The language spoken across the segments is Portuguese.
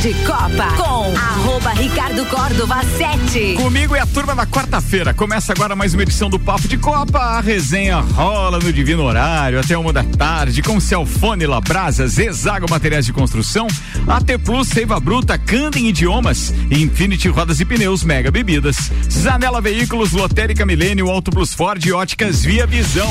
de Copa com arroba Ricardo Córdova 7. Comigo é a turma da quarta-feira. Começa agora mais uma edição do Papo de Copa. A resenha rola no divino horário até uma da tarde com Celfone Labrasa, Zezago Materiais de Construção, AT Plus, Seiva Bruta, Candem Idiomas, Infinity Rodas e Pneus, Mega Bebidas, Zanela Veículos, Lotérica Milênio, Auto Plus Ford e Óticas Via Visão.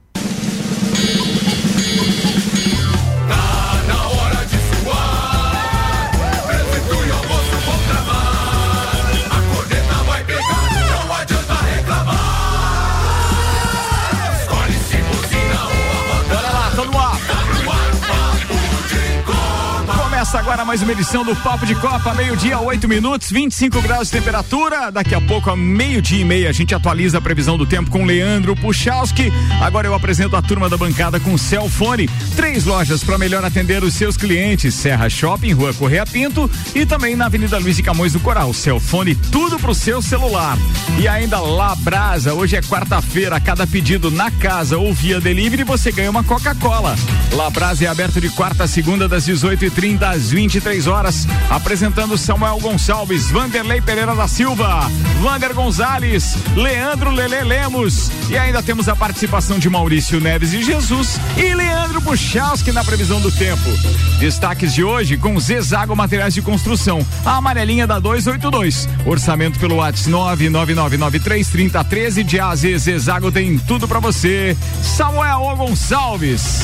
Agora mais uma edição do Papo de Copa, meio-dia, 8 minutos, 25 graus de temperatura. Daqui a pouco, a meio-dia e meia, a gente atualiza a previsão do tempo com Leandro Puchalski. Agora eu apresento a turma da bancada com Celfone. Três lojas para melhor atender os seus clientes: Serra Shopping, Rua Correia Pinto e também na Avenida Luiz de Camões do Coral. Celfone, tudo pro seu celular. E ainda Labrasa, hoje é quarta-feira, cada pedido na casa ou via delivery você ganha uma Coca-Cola. Labrasa é aberto de quarta a segunda, das 18h30 às 23 horas, apresentando Samuel Gonçalves, Vanderlei Pereira da Silva, Vander Gonzalez, Leandro Lele Lemos e ainda temos a participação de Maurício Neves e Jesus e Leandro Buchalski na previsão do tempo. Destaques de hoje com Zezago Materiais de Construção, a amarelinha da 282. Orçamento pelo WhatsApp 999933013 de AZ Zezago tem tudo para você. Samuel Gonçalves.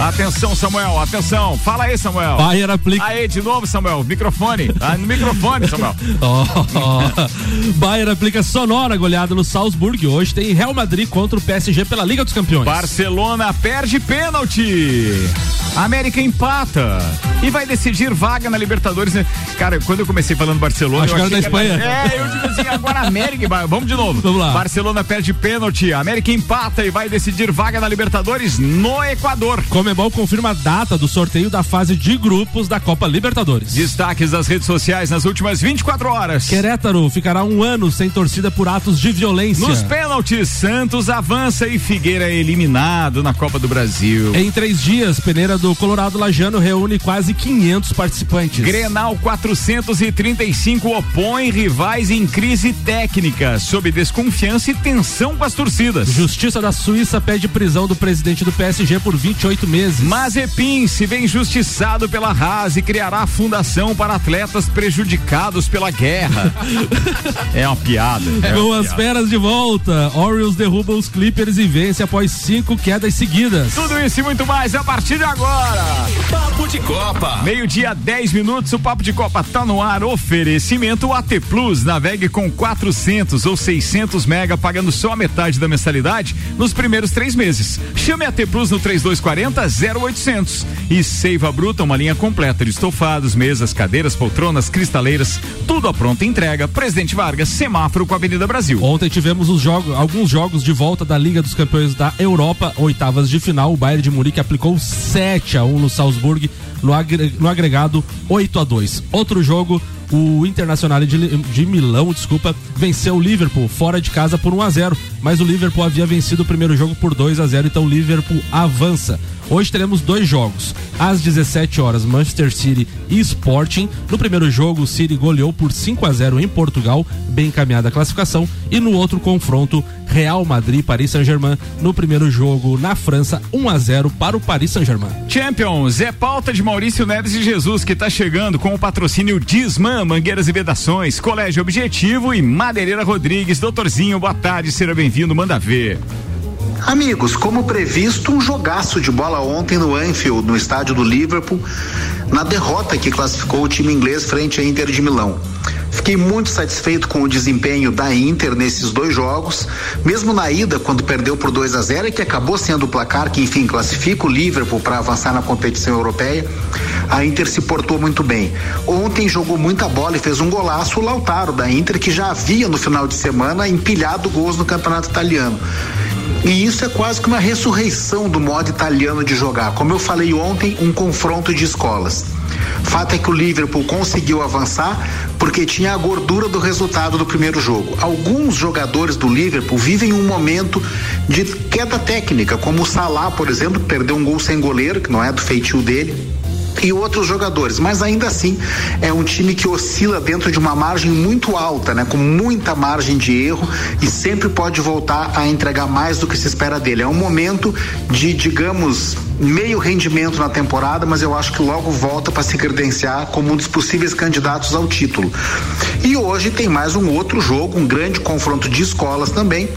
Atenção, Samuel, atenção. Fala aí, Samuel. Bayer aplica. Aê, de novo, Samuel. Microfone. Ah, no microfone, Samuel. oh, oh. Bayer aplica sonora goleada no Salzburg. Hoje tem Real Madrid contra o PSG pela Liga dos Campeões. Barcelona perde pênalti. América empata e vai decidir vaga na Libertadores. Cara, quando eu comecei falando Barcelona, Acho eu achei da Espanha. Era... É, eu digo assim, agora América, vamos de novo. Vamos lá. Barcelona perde pênalti, América empata e vai decidir vaga na Libertadores no Equador. Comebol confirma a data do sorteio da fase de grupos da Copa Libertadores. Destaques das redes sociais nas últimas 24 horas. Querétaro ficará um ano sem torcida por atos de violência. Nos pênaltis, Santos avança e Figueira é eliminado na Copa do Brasil. Em três dias, peneira do Colorado Lajano reúne quase 500 participantes. Grenal 435 opõe rivais em crise técnica, sob desconfiança e tensão com as torcidas. Justiça da Suíça pede prisão do presidente do PSG por 28 meses. Mazepin se vê injustiçado pela Haas e criará fundação para atletas prejudicados pela guerra. é uma piada. É com uma as piada. feras de volta, Orioles derruba os Clippers e vence após cinco quedas seguidas. Tudo isso e muito mais a partir de agora. Papo de Copa. Meio-dia, 10 minutos, o Papo de Copa tá no ar. Oferecimento AT Plus. Navegue com 400 ou 600 mega, pagando só a metade da mensalidade nos primeiros três meses. Chame AT Plus no 3240 0800. E Seiva Bruta, uma linha completa de estofados, mesas, cadeiras, poltronas, cristaleiras, tudo à pronta entrega. Presidente Vargas, semáforo com a Avenida Brasil. Ontem tivemos os jogos, alguns jogos de volta da Liga dos Campeões da Europa, oitavas de final. O Bayern de Munique aplicou 7 a 1 no Salzburg, no agregado 8 a 2. Outro jogo, o Internacional de, de, Milão, desculpa, venceu o Liverpool fora de casa por 1 a 0, mas o Liverpool havia vencido o primeiro jogo por 2 a 0, então o Liverpool avança. Hoje teremos dois jogos. Às 17 horas, Manchester City e Sporting. No primeiro jogo, o City goleou por 5 a 0 em Portugal, bem encaminhada a classificação. E no outro confronto, Real Madrid Paris Saint-Germain. No primeiro jogo, na França, 1 a 0 para o Paris Saint-Germain. Champions é pauta de Maurício Neves e Jesus, que está chegando com o patrocínio Disman, Mangueiras e Vedações, Colégio Objetivo e Madeireira Rodrigues. Doutorzinho, boa tarde, seja bem-vindo, manda ver. Amigos, como previsto, um jogaço de bola ontem no Anfield, no estádio do Liverpool, na derrota que classificou o time inglês frente à Inter de Milão. Fiquei muito satisfeito com o desempenho da Inter nesses dois jogos, mesmo na ida, quando perdeu por 2 a 0 e que acabou sendo o placar que, enfim, classifica o Liverpool para avançar na competição europeia. A Inter se portou muito bem. Ontem jogou muita bola e fez um golaço o Lautaro da Inter, que já havia no final de semana empilhado gols no campeonato italiano. E isso é quase que uma ressurreição do modo italiano de jogar. Como eu falei ontem, um confronto de escolas. Fato é que o Liverpool conseguiu avançar porque tinha a gordura do resultado do primeiro jogo. Alguns jogadores do Liverpool vivem um momento de queda técnica, como o Salah, por exemplo, que perdeu um gol sem goleiro, que não é do feitio dele e outros jogadores, mas ainda assim é um time que oscila dentro de uma margem muito alta, né, com muita margem de erro e sempre pode voltar a entregar mais do que se espera dele. É um momento de, digamos, meio rendimento na temporada, mas eu acho que logo volta para se credenciar como um dos possíveis candidatos ao título. E hoje tem mais um outro jogo, um grande confronto de escolas também,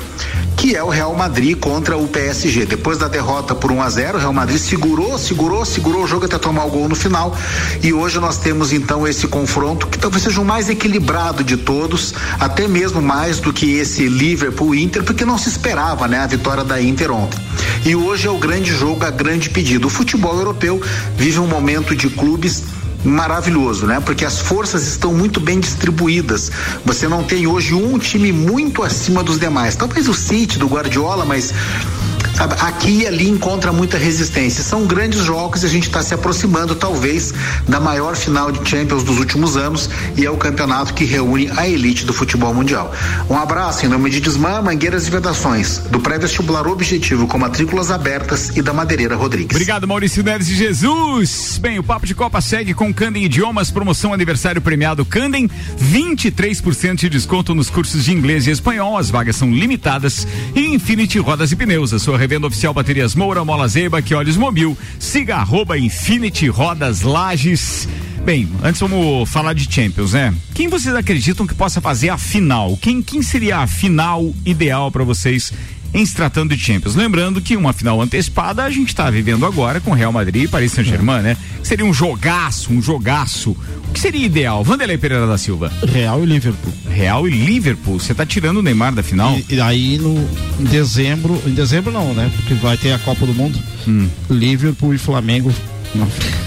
que é o Real Madrid contra o PSG. Depois da derrota por 1 a 0, o Real Madrid segurou, segurou, segurou o jogo até tomar o gol no final. E hoje nós temos então esse confronto que talvez seja o mais equilibrado de todos, até mesmo mais do que esse Liverpool Inter, porque não se esperava, né, a vitória da Inter ontem. E hoje é o grande jogo, a grande pedido. O futebol europeu vive um momento de clubes maravilhoso, né? Porque as forças estão muito bem distribuídas. Você não tem hoje um time muito acima dos demais. Talvez o City do Guardiola, mas Sabe, aqui e ali encontra muita resistência. São grandes jogos e a gente está se aproximando, talvez, da maior final de Champions dos últimos anos e é o campeonato que reúne a elite do futebol mundial. Um abraço em nome de Desmã, Mangueiras e Vedações, do pré-vestibular Objetivo com matrículas abertas e da Madeireira Rodrigues. Obrigado, Maurício Neves de Jesus. Bem, o Papo de Copa segue com Candem Idiomas, promoção aniversário premiado Candem, 23% de desconto nos cursos de inglês e espanhol, as vagas são limitadas e Infinity Rodas e Pneus, a sua revenda oficial Baterias Moura, Mola Zeiba, que olhos mobil. Siga arroba Infinity Rodas Lages. Bem, antes vamos falar de Champions, né? Quem vocês acreditam que possa fazer a final? Quem, quem seria a final ideal para vocês em se tratando de Champions. Lembrando que uma final antecipada a gente está vivendo agora com Real Madrid e Paris Saint-Germain, né? Seria um jogaço, um jogaço. O que seria ideal? Vanderlei Pereira da Silva. Real e Liverpool. Real e Liverpool. Você está tirando o Neymar da final? E, e, aí no em dezembro, em dezembro não, né? Porque vai ter a Copa do Mundo. Hum. Liverpool e Flamengo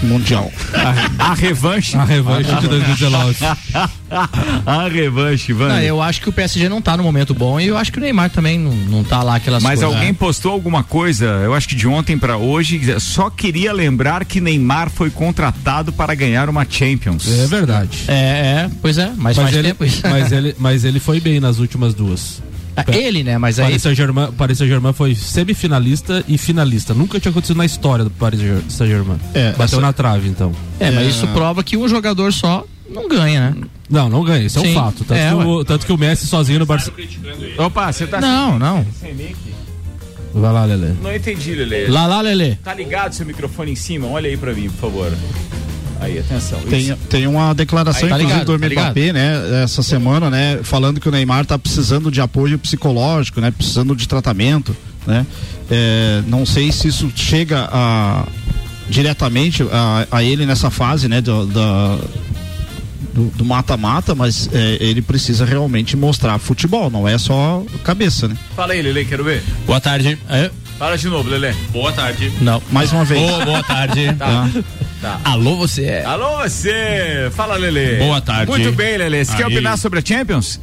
mundial. A, a, revanche. A revanche de 2019. a revanche, Vani. Não, eu acho que o PSG não tá no momento bom e eu acho que o Neymar também não, não tá lá aquelas Mas coisas, alguém né? postou alguma coisa, eu acho que de ontem para hoje, só queria lembrar que Neymar foi contratado para ganhar uma Champions. É verdade. É, é pois é, mas, mas ele, tempo. Mas ele, mas ele foi bem nas últimas duas. Ele, né? Mas aí. Paris Saint-Germain Saint foi semifinalista e finalista. Nunca tinha acontecido na história do Paris Saint-Germain. É, Bateu essa... na trave, então. É, mas isso prova que um jogador só não ganha, né? Não, não ganha, isso Sim. é um fato. Tanto, é, que o, tanto que o Messi sozinho no Barcelona. Opa, você tá. Não, sem... não. Sem? Vai lá, Lele. Não entendi, Lele. Lá, lá, Lele. Tá ligado seu microfone em cima? Olha aí pra mim, por favor. Aí, atenção. Tem, tem uma declaração, aí, tá inclusive, ligado, do tá Mbappé, né, essa semana, né, falando que o Neymar tá precisando de apoio psicológico, né, precisando de tratamento, né. É, não sei se isso chega a diretamente a, a ele nessa fase, né, do, da, do mata-mata, mas é, ele precisa realmente mostrar futebol, não é só cabeça, né? Fala aí, Lele, quero ver. Boa tarde. É. Fala de novo, Lele. Boa tarde. Não, mais uma vez. Oh, boa tarde. tá. Tá. Alô, você. Alô, você. Fala, Lele. Boa tarde. Muito bem, Lele. Você quer opinar sobre a Champions?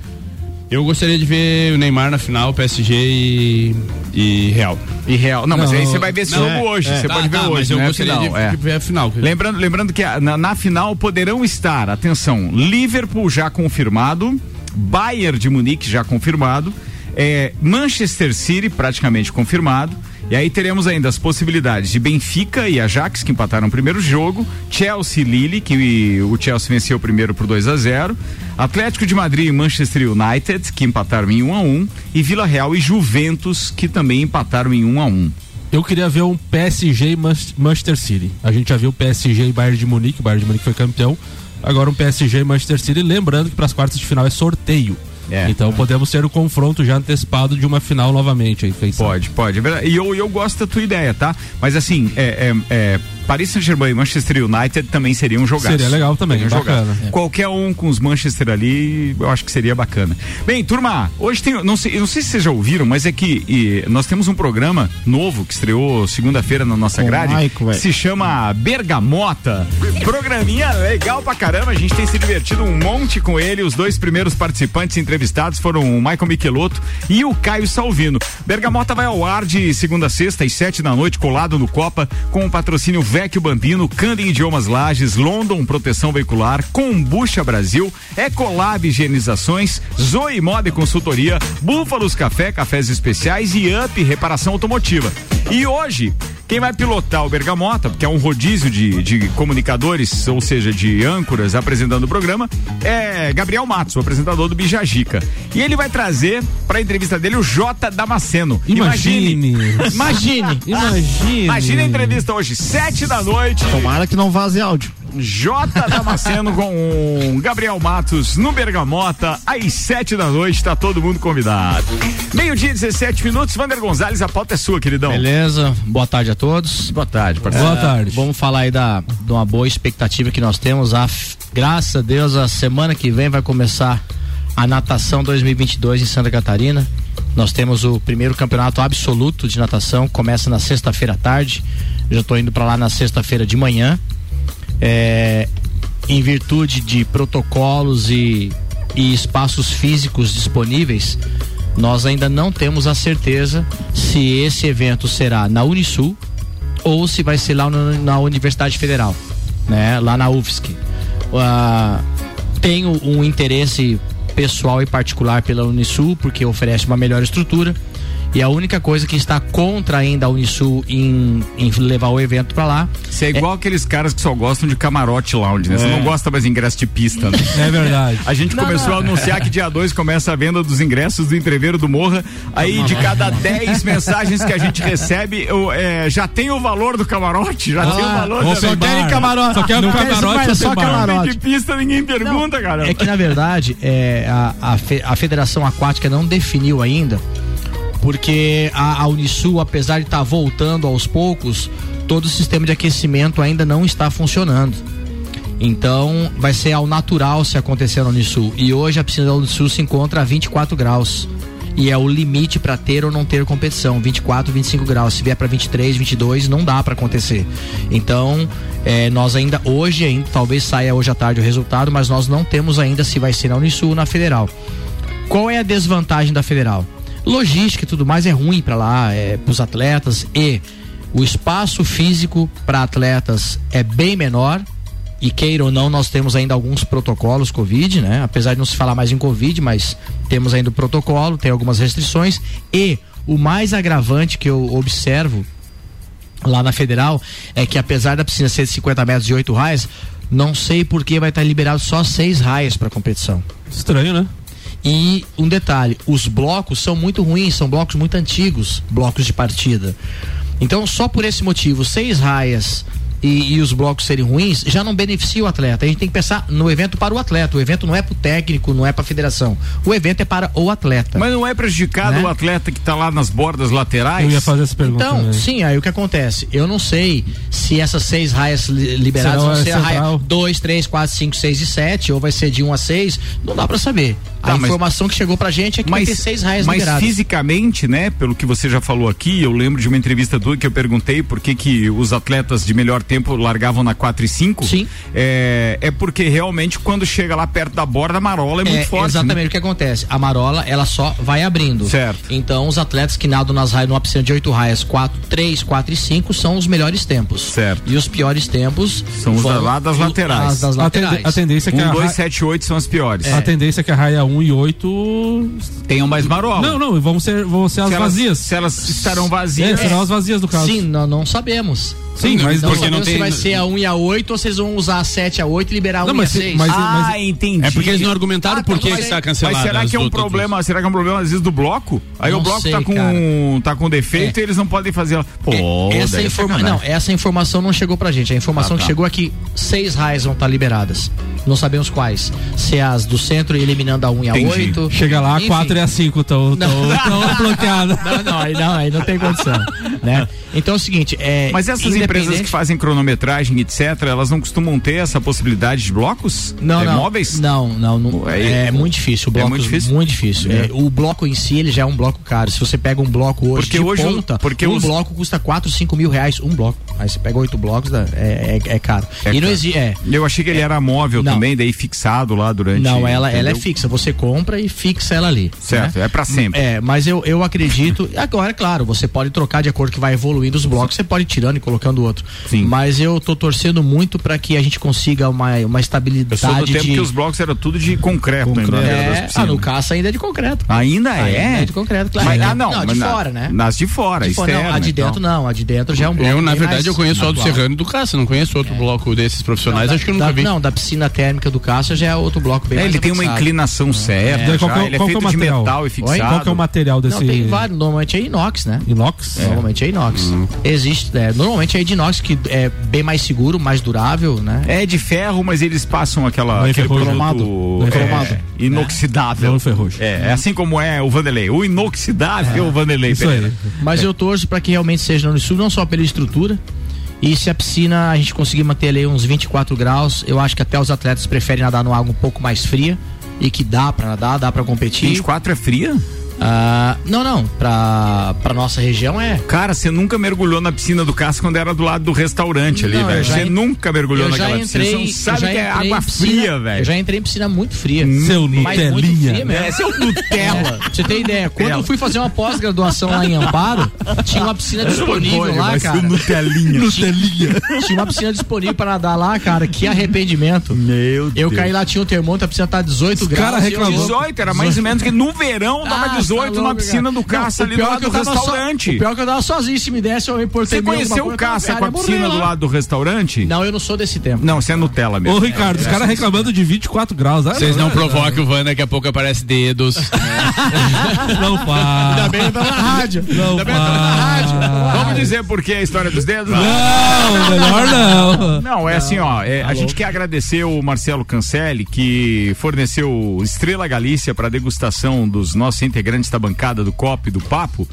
Eu gostaria de ver o Neymar na final, PSG e, e Real. E Real. Não, não mas aí você vai ver esse não, jogo é, hoje. É. Você tá, pode ver tá, hoje. Mas eu né? gostaria final, de, é. de, ver a final. Lembrando, lembrando que a, na, na final poderão estar, atenção, Liverpool já confirmado, Bayern de Munique já confirmado, é, Manchester City praticamente confirmado. E aí teremos ainda as possibilidades de Benfica e Ajax, que empataram o primeiro jogo, Chelsea e Lille, que o Chelsea venceu o primeiro por 2 a 0 Atlético de Madrid e Manchester United, que empataram em 1 a 1 e Vila Real e Juventus, que também empataram em 1 a 1 eu queria ver um PSG e Manchester City. A gente já viu PSG e Bayern de Munique, o Bayern de Munique foi campeão. Agora um PSG e Manchester City, lembrando que para as quartas de final é sorteio. É, então é. podemos ter o confronto já antecipado de uma final novamente. Aí, pode, pode. É e eu, eu gosto da tua ideia, tá? Mas assim, é, é, é Paris Saint-Germain e Manchester United também seriam um jogaço. Seria legal também, seria um bacana. É. Qualquer um com os Manchester ali, eu acho que seria bacana. Bem, turma, hoje tem, não sei, não sei se vocês já ouviram, mas é que e, nós temos um programa novo que estreou segunda-feira na nossa com grade, se chama Bergamota. Programinha legal pra caramba, a gente tem se divertido um monte com ele. Os dois primeiros participantes entrevistados foram o Michael Michelotto e o Caio Salvino. Bergamota vai ao ar de segunda a sexta às sete da noite, colado no Copa, com o patrocínio Vecchio Bambino, Candem Idiomas Lages, London Proteção Veicular, Combucha Brasil, Ecolab Higienizações, Zoe Moda e Consultoria, Búfalos Café, Cafés Especiais e Up Reparação Automotiva. E hoje, quem vai pilotar o Bergamota, que é um rodízio de, de comunicadores, ou seja, de âncoras apresentando o programa, é Gabriel Matos, o apresentador do Bijagica. E ele vai trazer para a entrevista dele o J Damasceno. Imagine. Imagine. Imagine. Imagine a entrevista hoje, sete da noite. Tomara que não vaze áudio. J Damasceno com Gabriel Matos no Bergamota, às sete da noite, tá todo mundo convidado. Meio-dia, 17 minutos, Vander Gonzalez, a pauta é sua, queridão. Beleza, boa tarde a todos. Boa tarde, parceiro. Boa tarde. Vamos falar aí da, de uma boa expectativa que nós temos. A, graças a Deus, a semana que vem vai começar a natação 2022 em Santa Catarina. Nós temos o primeiro campeonato absoluto de natação, começa na sexta-feira à tarde. Eu já estou indo para lá na sexta-feira de manhã. É, em virtude de protocolos e, e espaços físicos disponíveis, nós ainda não temos a certeza se esse evento será na Unisul ou se vai ser lá na Universidade Federal, né? Lá na UFSC. Uh, tenho um interesse pessoal e particular pela Unisul porque oferece uma melhor estrutura e a única coisa que está contra ainda a Unisul em, em levar o evento para lá. Você é igual aqueles caras que só gostam de camarote lounge, né? Você não gosta mais de ingresso de pista, né? É verdade. A gente começou a anunciar que dia 2 começa a venda dos ingressos do entreveiro do Morra. Aí de cada 10 mensagens que a gente recebe, eu, é, já tem o valor do camarote, já tem o valor da só querem camarote. Só quer Não quer camarote, é só camarote. de pista ninguém pergunta, cara. É que na verdade é, a, a, fe- a Federação Aquática não definiu ainda, porque a, a Unisul, apesar de estar voltando aos poucos, todo o sistema de aquecimento ainda não está funcionando. Então vai ser ao natural se acontecer na Unisul. E hoje a piscina da Unisul se encontra a 24 graus. E é o limite para ter ou não ter competição, 24, 25 graus. Se vier para 23, 22, não dá para acontecer. Então, eh, nós ainda hoje ainda talvez saia hoje à tarde o resultado, mas nós não temos ainda se vai ser na Unisul ou na Federal. Qual é a desvantagem da Federal? Logística e tudo mais é ruim para lá, é, para os atletas e o espaço físico para atletas é bem menor. E queira ou não, nós temos ainda alguns protocolos Covid, né? Apesar de não se falar mais em Covid, mas temos ainda o protocolo, tem algumas restrições. E o mais agravante que eu observo lá na federal é que apesar da piscina ser de 50 metros e 8 raias, não sei por que vai estar liberado só seis raias para competição. Estranho, né? E um detalhe, os blocos são muito ruins, são blocos muito antigos, blocos de partida. Então, só por esse motivo, seis raias e, e os blocos serem ruins já não beneficia o atleta. A gente tem que pensar no evento para o atleta. O evento não é para o técnico, não é para a federação. O evento é para o atleta. Mas não é prejudicado Né? o atleta que tá lá nas bordas laterais? Eu ia fazer essa pergunta. Então, sim, aí o que acontece? Eu não sei se essas seis raias li- liberadas Será vão ser a raia central? 2, 3, 4, 5, 6 e 7, ou vai ser de 1 a 6, não dá pra saber. Tá, a mas- informação que chegou pra gente é que vai ter seis raias mas liberadas. fisicamente, né, pelo que você já falou aqui, eu lembro de uma entrevista tua que eu perguntei por que que os atletas de melhor tempo largavam na 4 e 5. Sim. É, é porque realmente quando chega lá perto da borda, a marola é muito É, forte. exatamente né? o que acontece. A marola, ela só vai abrindo. Certo. Então, os atletas que nadam nas raias, numa piscina de 8 raias, 4, 3, 4 e 5, são os melhores tempos. Certo. E os piores tempos São os lá das laterais. as das A, tende- laterais. a tendência é que 1, a, 2, ra- 7, 8 são as piores. a tendência é que a raia 1 e 8 Tenham mais marola. Não, não, vão ser, vão ser as se elas, vazias. Se elas estarão É, vazias. serão as vazias do caso. Sim, não, não sabemos. Sim, mas Não Porque sabemos não tem- se vai ser a 1 e a 8 ou eles vão usar a 7 e a 8 e liberar a 1 Não, e a mas se- 6. mas- ah, entendi. É porque eles não argumentaram Ah, por tá, que mas- está cancelado. Mas será as que é um problema? Será que é um problema às vezes do bloco? Aí Não o bloco sei, tá com cara. tá com defeito É. e eles não podem fazer. Pô, essa, daí é informa não, essa informação não chegou pra gente. A informação Ah, tá. que chegou é que seis raias vão estar liberadas. Não sabemos quais. Se é as do centro eliminando a 1 e a Entendi. 8. Chega lá, a Enfim. 4 e a 5 estão bloqueadas. Não, não, aí não, aí não tem condição. né? Então é o seguinte, é. Mas essas empresas que fazem cronometragem, etc., elas não costumam ter essa possibilidade de blocos? Não, é, não. Móveis? Não, não, não É- é, muito difícil. O bloco, muito difícil? Muito difícil. É. É, o bloco em si, ele já é um bloco caro. Se você pega um bloco hoje Porque hoje ponta, porque um os- bloco custa 4, 5 mil reais, um bloco. Aí você pega oito blocos, é, é, é caro. É e não caro. existe. É, Eu achei que ele era móvel Não. também, daí fixado lá durante. Não, ela, ela é fixa. Você compra e fixa ela ali. Certo, né? é pra sempre. É, mas eu, eu acredito. Agora, é claro, você pode trocar de acordo que vai evoluindo os blocos. Você pode ir tirando e colocando do outro. Sim. Mas eu tô torcendo muito para que a gente consiga uma, uma estabilidade. Eu sou do tempo de... que os blocos eram tudo de concreto, concreto. Ainda, é, ah, no caça ainda é de concreto. Ainda é? Ainda é de concreto, claro. Mas, ah, não, não de fora, né? Nas de fora, de fora externa, não, a de dentro então. não, a de dentro já é um bloco. Eu, na verdade, eu conheço só do Serrano e do Caça, não conheço outro é. bloco desses profissionais, não, acho que eu nunca da, vi. Não, da piscina térmica do Caça já é outro bloco bem é, Ele tem uma inclinação certa, é. qual, ele é feito de metal e fixado. Qual que é o material desse? Não, tem vários, normalmente é inox, né? Inox? Normalmente é inox. Hum. Existe, normalmente é de inox que é bem mais seguro, mais durável, né? É de ferro, mas eles passam aquela aquele cromado, é, inoxidável. Não ferrugem. É, é assim como é o Vanderlei. O inoxidável é. o Vanderlei. Isso aí. Mas eu torço para que realmente seja no sul, não só pela estrutura, e se a piscina a gente conseguir manter ali uns 24 graus, eu acho que até os atletas preferem nadar numa água um pouco mais fria e que dá para nadar, dá para competir. 24 é fria? Uh, não, não. Pra, pra nossa região é. Cara, você nunca mergulhou na piscina do Cássio quando era do lado do restaurante ali, velho. Você en... nunca mergulhou naquela entrei, piscina. Você não sabe que é água fria, velho. Eu já entrei em piscina muito fria. Seu Nutelinha. É, seu Nutella. É, você tem ideia? Quando eu fui fazer uma pós-graduação lá em Amparo, tinha uma piscina disponível lá, cara. Nutelinha. Nutelinha. Tinha uma piscina disponível pra nadar lá, cara. Que arrependimento. Meu Deus. Eu caí lá, tinha um termômetro, a piscina tá 18 Os graus. Cara reclamou. 18, era mais ou menos que no verão tava ah, 18 tá na piscina do Caça ali do lado do restaurante. So, o pior que eu tava sozinho, se me desse eu importei Você conheceu o Caça com a piscina do lado do restaurante? Não, eu não sou desse tempo. Não, você é Nutella mesmo. Ô, Ricardo, os caras reclamando de 24 graus. Vocês não provoquem o Van, daqui a pouco aparece dedos. Não faz. Ainda bem que tá na rádio. Não Ainda bem que tá na rádio. Vamos dizer por que a história dos dedos? Não, melhor não. Não, é assim, ó. É, a gente quer agradecer o Marcelo Cancelli, que forneceu Estrela Galícia para degustação dos nossos integrantes da bancada do COP do Papo.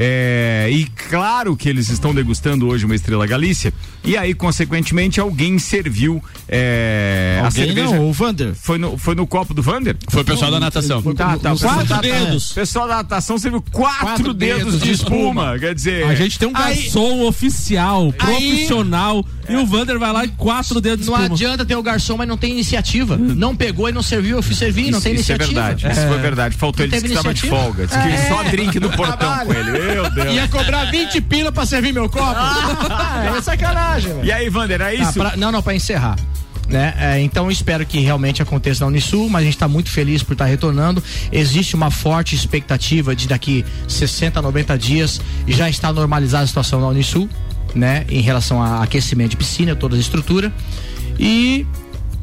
É, e claro que eles estão degustando hoje uma Estrela Galícia. E aí, consequentemente, alguém serviu é, alguém a cerveja. Não, o Vander. Foi no, foi no copo do Vander? Foi o pessoal da natação. Foi, tá, tá, quatro dedos. O pessoal da natação serviu quatro, quatro dedos, dedos, de espuma. espuma. Quer dizer. A gente tem um garçom aí, oficial, profissional. Aí, e é. o Vander vai lá e quatro dedos de espuma. Não adianta ter o garçom, mas não tem iniciativa. Não pegou e não serviu, eu fui servir, não tem isso é iniciativa. Isso é verdade, é. isso foi verdade. Faltou ele disse que estava de folga. Disse que é. só drink no portão com ele. Meu Deus. Ia cobrar 20 pila pra servir meu copo? Ah, é sacanagem, velho. E aí, Vander, é isso? pra, não, não, pra encerrar. Né? É, então espero que realmente aconteça na Unisul, mas a gente está muito feliz por estar tá retornando. Existe uma forte expectativa de daqui 60, 90 dias já estar normalizada a situação na Unisul, né? Em relação a aquecimento de piscina, toda a estrutura. E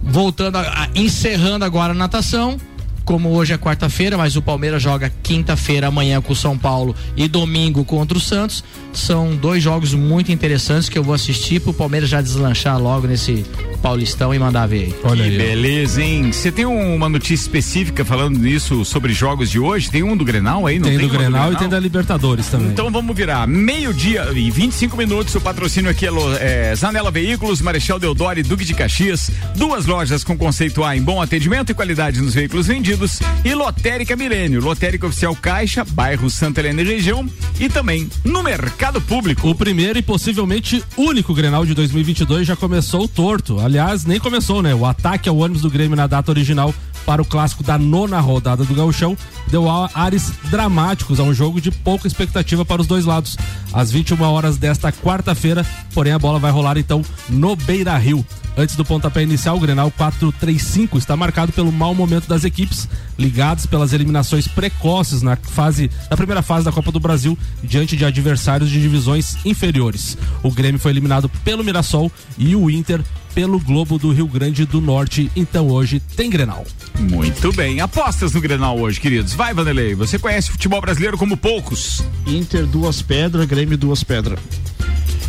voltando a, a encerrando agora a natação, como hoje é quarta-feira, mas o Palmeiras joga quinta-feira amanhã com o São Paulo e domingo contra o Santos. São dois jogos muito interessantes que eu vou assistir pro Palmeiras já deslanchar logo nesse Paulistão e mandar ver aí. Olha aí. Beleza, hein? Você tem uma notícia específica falando nisso sobre jogos de hoje? Tem um do Grenal aí? Não tem, tem do, Grenal do Grenal e tem da Libertadores também. Então vamos virar. Meio-dia e 25 minutos. O patrocínio aqui é, é Zanela Veículos, Marechal Deodoro e Duque de Caxias. Duas lojas com conceito A em bom atendimento e qualidade nos veículos vendidos. E Lotérica Milênio, Lotérica Oficial Caixa, bairro Santa Helena e região. E também no mercado público. O primeiro e possivelmente único Grenal de 2022 já começou torto. Aliás, nem começou, né? O ataque ao ônibus do Grêmio na data original para o clássico da nona rodada do Gauchão deu ares dramáticos a um jogo de pouca expectativa para os dois lados. Às 21 horas desta quarta-feira, porém a bola vai rolar então no Beira Rio. Antes do pontapé inicial, o Grenal 4-3-5 está marcado pelo mau momento das equipes, ligados pelas eliminações precoces na fase na primeira fase da Copa do Brasil diante de adversários de divisões inferiores. O Grêmio foi eliminado pelo Mirassol e o Inter pelo Globo do Rio Grande do Norte. Então hoje tem Grenal. Muito bem. Apostas no Grenal hoje, queridos. Vai, Vanderlei. Você conhece o futebol brasileiro como poucos. Inter, duas pedras, Grêmio, duas pedras.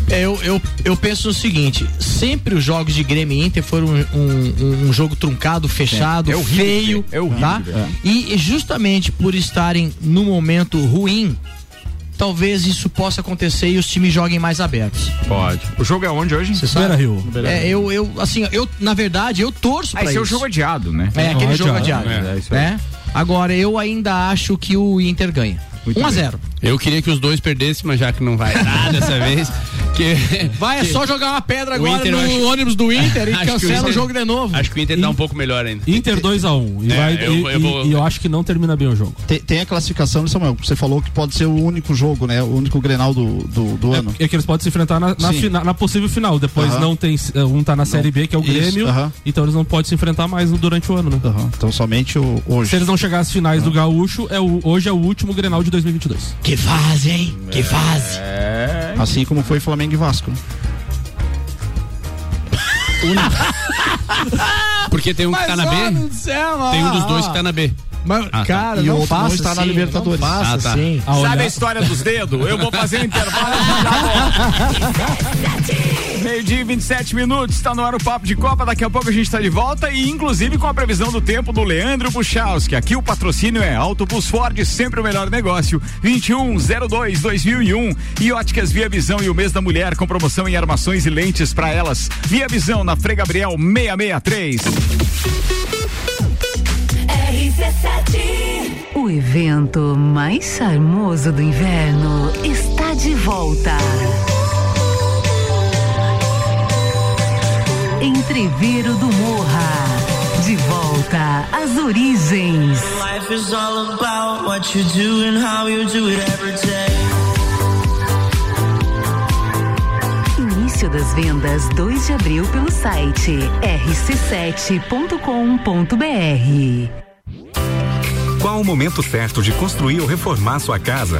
É, eu, eu, eu penso o seguinte: sempre os jogos de Grêmio e Inter foram um, um, um jogo truncado, fechado, é, é horrível, feio. É, horrível. Tá? É. E justamente por estarem no momento ruim, talvez isso possa acontecer e os times joguem mais abertos. Pode. O jogo é onde hoje? Você sabe? Rio. É, eu, eu, assim, eu, na verdade, eu torço ah, pra esse é o jogo adiado, né? É, aquele jogo adiado. É, é né? Agora, eu ainda acho que o Inter ganha. 1 a 0 Eu queria que os dois perdessem, mas já que não vai dar dessa vez, Que, vai, é só jogar uma pedra agora Inter, no acho- ônibus do Inter e cancela o, Inter- jogo de novo. Acho que o Inter tá um pouco melhor ainda. Inter 2x1. e, É, eu- e- eu e- e acho que não termina bem o jogo. Tem, tem a classificação, né, Samuel? Você falou que pode ser o único jogo, né? O único Grenal do, do, do ano. É, é que eles podem se enfrentar na, na, fina- na possível final. Depois não tem. eh, Um tá na Série B, que é o Isso, Grêmio. Então eles não podem se enfrentar mais durante o ano, né? Então somente o, hoje. Se eles não chegar às finais do Gaúcho, é o, hoje é o último Grenal de 2022. Que fase, hein? Que fase. Assim como foi Flamengo e Vasco. Porque tem um que tá na B, do céu, tem um dos dois que tá na B. Mas, tá. cara, E não o outro não faça está na assim, Libertadores. Não faça Ah, tá. assim. A Sabe a história dos dedos? Eu vou fazer um intervalo e já volto. Meio-dia e 27 minutos, está no ar o Papo de Copa. Daqui a pouco a gente está de volta e, inclusive, com a previsão do tempo do Leandro Puchalski. Aqui o patrocínio é Autobus Ford, sempre o melhor negócio. 2102-2001 e Óticas Via Visão e o mês da mulher com promoção em armações e lentes para elas. Via Visão na Frei Gabriel 663. O evento mais charmoso do inverno está de volta. Entreveiro do Morra. De volta às origens. Life is all about what you do and how you do it every day. Início das vendas 2 de abril pelo site rc7.com.br. Qual o momento certo de construir ou reformar sua casa?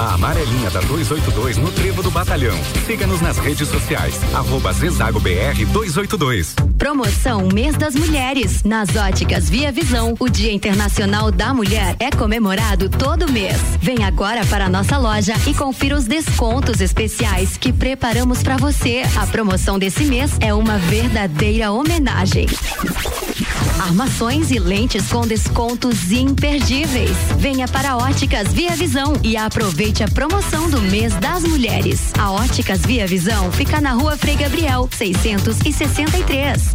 A amarelinha da 282 no Trevo do Batalhão. Siga-nos nas redes sociais. Arroba Zezago BR 282. Promoção Mês das Mulheres. Nas óticas Via Visão, o Dia Internacional da Mulher é comemorado todo mês. Vem agora para a nossa loja e confira os descontos especiais que preparamos para você. A promoção desse mês é uma verdadeira homenagem. Armações e lentes com descontos imperdíveis. Venha para Óticas Via Visão e aproveite a promoção do mês das mulheres. A Óticas Via Visão fica na rua Frei Gabriel, 663.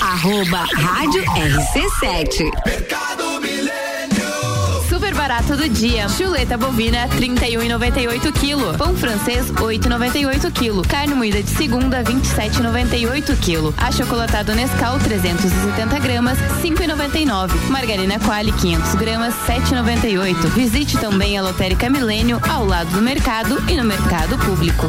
Arroba Rádio RC7. Mercado Milênio. Super barato do dia. Chuleta bovina 31,98 kg. Pão francês 8,98 kg. Carne moída de segunda 27,98 kg. Achocolatado Nescau 370 gramas 5,99. Margarina Quali 500 gramas 7,98. Visite também a Lotérica Milênio ao lado do mercado e no mercado público.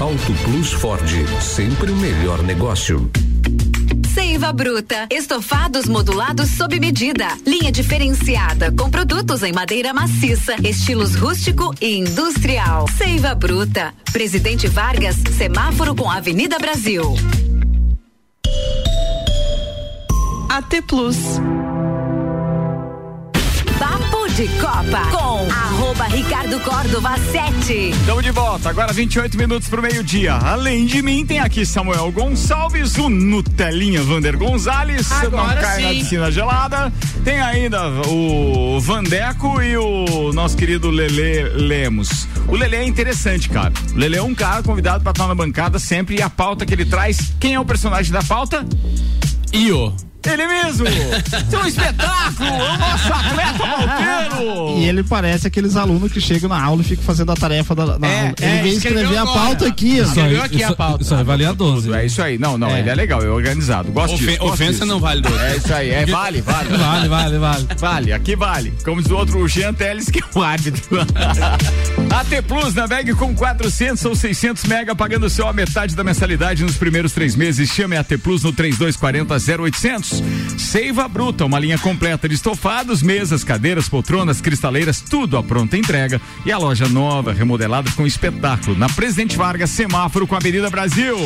Auto Plus Ford, sempre o melhor negócio. Seiva Bruta. Estofados modulados sob medida. Linha diferenciada com produtos em madeira maciça, estilos rústico e industrial. Seiva Bruta. Presidente Vargas, semáforo com Avenida Brasil. AT Plus. De Copa com arroba Ricardo Córdova 7. Estamos de volta, agora 28 minutos pro meio-dia. Além de mim, tem aqui Samuel Gonçalves, o Nutelinha Vander Gonzalez, Agora não cai na sim. piscina gelada. Tem ainda o Vandeco e o nosso querido Lele Lemos. O Lele é interessante, cara. O Lele é um cara convidado pra estar na bancada sempre e a pauta que ele traz. Quem é o personagem da pauta? Io. Ele mesmo! Isso é um espetáculo! É o nosso atleta malteiro! E ele parece aqueles alunos que chegam na aula e ficam fazendo a tarefa da, na É, aula. Ele é, escrever a agora. pauta aqui, ó. Escreveu aqui a pauta. Isso aí valia 12. É isso aí. Não, não, ele é legal, é organizado. Gosto Ofen- disso. gosto ofensa disso. não vale 12. É isso aí, é vale, vale. Vale, vale, vale. Vale, aqui vale. Como diz o outro, o Jean Teles, que é o árbitro. AT Plus, navegue com 400 ou 600 mega, pagando só a metade da mensalidade nos primeiros três meses. Chame a AT Plus no 3240 0800. Seiva Bruta, uma linha completa de estofados, mesas, cadeiras, poltronas, cristaleiras, tudo à pronta entrega. E a loja nova, remodelada com espetáculo. Na Presidente Vargas, semáforo com a Avenida Brasil.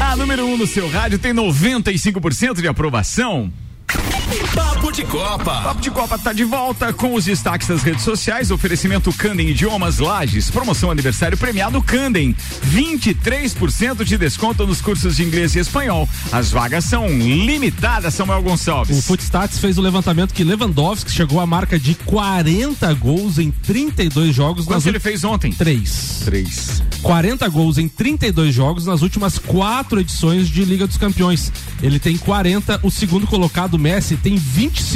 A número 1 um no seu rádio tem 95% de aprovação. De Copa. Papo de Copa tá de volta com os destaques das redes sociais. Oferecimento Candem Idiomas Lages. Promoção aniversário premiado Candem. 23% de desconto nos cursos de inglês e espanhol. As vagas são limitadas, Samuel Gonçalves. O Footstats fez o levantamento que Lewandowski chegou à marca de 40 gols em 32 jogos. Quantos ele fez ontem? Três. Três. 40 gols em 32 jogos nas últimas quatro edições de Liga dos Campeões. Ele tem 40, o segundo colocado, Messi, tem 25.